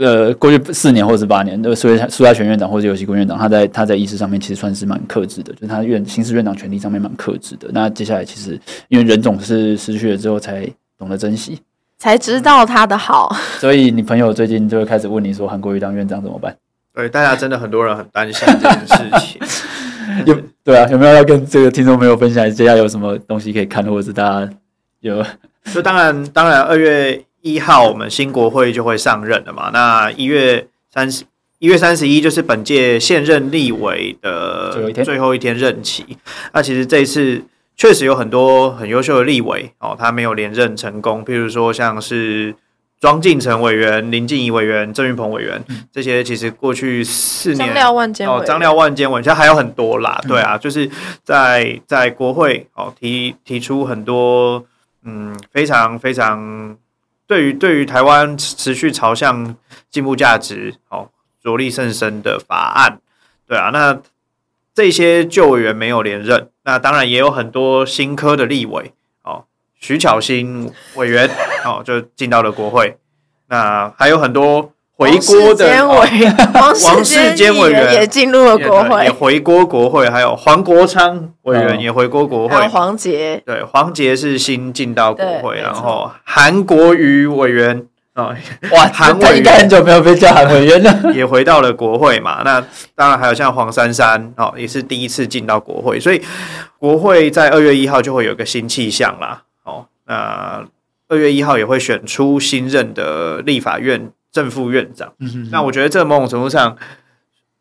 Speaker 3: 呃，过去四年或者是八年，那个苏苏嘉全院长或者游锡堃院长，他在他在意识上面其实算是蛮克制的，就是他院刑事院长权力上面蛮克制的。那接下来其实因为人总是失去了之后才懂得珍惜，
Speaker 1: 才知道他的好。(laughs)
Speaker 3: 所以你朋友最近就会开始问你说韩国瑜当院长怎么办？
Speaker 2: 对，大家真的很多人很担心这件事情。(laughs)
Speaker 3: 有对啊，有没有要跟这个听众朋友分享？接下来有什么东西可以看，或者是大家有？
Speaker 2: 就当然当然二月。一号，我们新国会就会上任了嘛？那一月三十，一月三十一就是本届现任立委的最后一天任期。那其实这一次确实有很多很优秀的立委哦，他没有连任成功。譬如说，像是庄敬诚委员、林静怡委员、郑运鹏委员这些，其实过去四年
Speaker 1: 张廖万坚
Speaker 2: 哦，张廖万坚委员，其实还有很多啦。对啊，就是在在国会哦提提出很多嗯非常非常。对于对于台湾持续朝向进步价值哦，着力甚深的法案，对啊，那这些旧委员没有连任，那当然也有很多新科的立委哦，徐巧芯委员哦就进到了国会，那还有很多。回锅的 (laughs) 王世坚委员
Speaker 1: 也进入了国会，
Speaker 2: 也回锅国会，还有黄国昌委员也回锅国会。
Speaker 1: 黄杰
Speaker 2: 对，黄杰是新进到国会，然后韩国瑜委员啊，
Speaker 3: 哇，(laughs) 韩委员应该很久没有被叫韩委员了，(laughs)
Speaker 2: 也回到了国会嘛。那当然还有像黄珊珊哦，也是第一次进到国会，所以国会在二月一号就会有个新气象啦。哦，那二月一号也会选出新任的立法院正副院长，那我觉得这某种程度上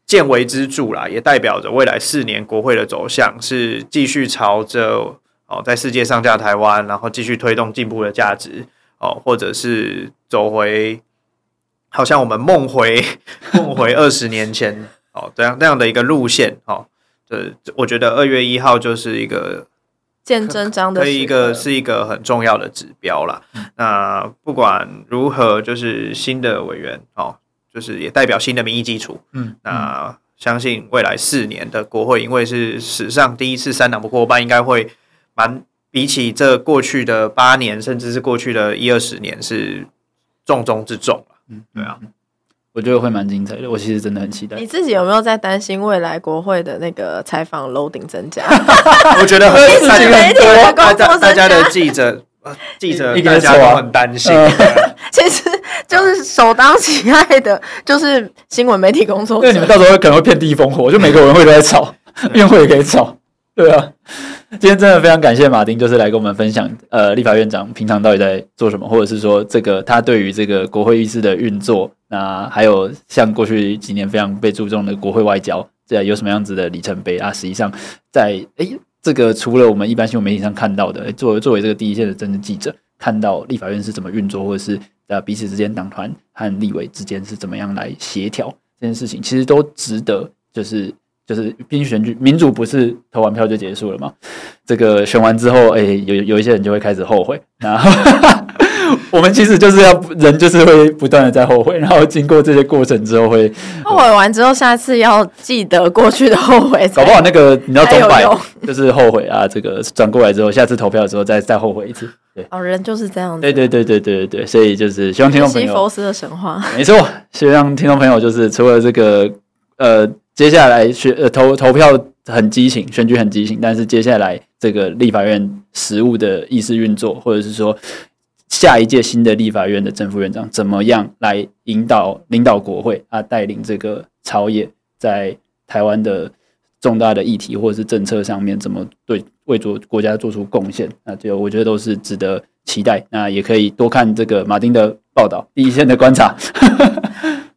Speaker 2: 见微知著啦，也代表着未来四年国会的走向是继续朝着哦，在世界上架台湾，然后继续推动进步的价值哦，或者是走回好像我们梦回梦回二十年前哦这样那样的一个路线哦。呃，我觉得二月一号就是一个。
Speaker 1: 见真章的，
Speaker 2: 可以一个是一个很重要的指标啦。那不管如何，就是新的委员哦，就是也代表新的民意基础。嗯，那相信未来四年的国会，因为是史上第一次三党不过半，应该会蛮比起这过去的八年，甚至是过去的一二十年，是重中之重。嗯，对啊。
Speaker 3: 我觉得会蛮精彩的，我其实真的很期待。
Speaker 1: 你自己有没有在担心未来国会的那个采访 loading 增加？(laughs)
Speaker 2: 我觉得很 (laughs) 大家大家大家的记者记者大家都很担心。(laughs)
Speaker 1: 其实就是首当其害的，就是新闻媒体工作者。
Speaker 3: 因为你们到时候可能会遍地烽火，就每个人会都在吵，院会也可以吵，对啊。(laughs) 今天真的非常感谢马丁，就是来跟我们分享，呃，立法院长平常到底在做什么，或者是说这个他对于这个国会议事的运作，那还有像过去几年非常被注重的国会外交，这有什么样子的里程碑啊？实际上在，在诶这个除了我们一般新闻媒体上看到的，作为作为这个第一线的政治记者，看到立法院是怎么运作，或者是呃彼此之间党团和立委之间是怎么样来协调这件事情，其实都值得就是。就是选举，民主不是投完票就结束了吗？这个选完之后，哎、欸，有有一些人就会开始后悔。然后 (laughs) 我们其实就是要人，就是会不断的在后悔，然后经过这些过程之后会，会
Speaker 1: 后悔完之后，下次要记得过去的后悔。
Speaker 3: 搞不好那个你要钟摆就是后悔啊，这个转过来之后，下次投票的时候再再后悔一次。对，
Speaker 1: 哦，人就是这样子。
Speaker 3: 对对对对对对对，所以就是希望听众朋友。西
Speaker 1: 弗斯的神话，
Speaker 3: 没错，希望听众朋友就是除了这个呃。接下来选呃投投票很激情，选举很激情，但是接下来这个立法院实务的议事运作，或者是说下一届新的立法院的正副院长怎么样来引导领导国会啊，带领这个朝野在台湾的重大的议题或者是政策上面怎么对为国国家做出贡献，那就我觉得都是值得期待。那也可以多看这个马丁的报道，第一线的观察。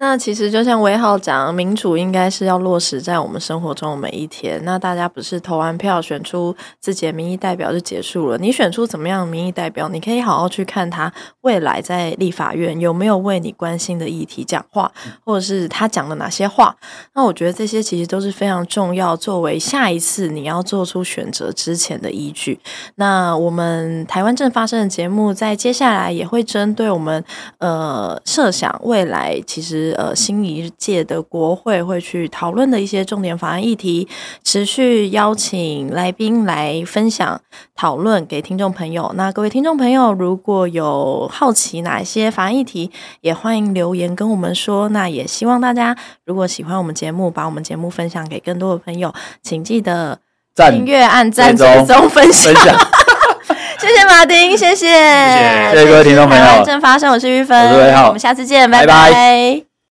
Speaker 1: 那其实就像威浩讲，民主应该是要落实在我们生活中的每一天。那大家不是投完票选出自己的民意代表就结束了？你选出怎么样的民意代表？你可以好好去看他未来在立法院有没有为你关心的议题讲话，或者是他讲了哪些话。那我觉得这些其实都是非常重要，作为下一次你要做出选择之前的依据。那我们台湾正发生的节目，在接下来也会针对我们呃设想未来其实。呃，新一届的国会会去讨论的一些重点法案议题，持续邀请来宾来分享讨论给听众朋友。那各位听众朋友，如果有好奇哪一些法案议题，也欢迎留言跟我们说。那也希望大家如果喜欢我们节目，把我们节目分享给更多的朋友，请记得订阅、按赞、追踪、分享。谢谢马丁，谢谢，
Speaker 3: 谢谢，各位听众朋友。
Speaker 1: 正发生，我是玉芬，
Speaker 3: 我
Speaker 1: 们下次见，拜拜。拜拜。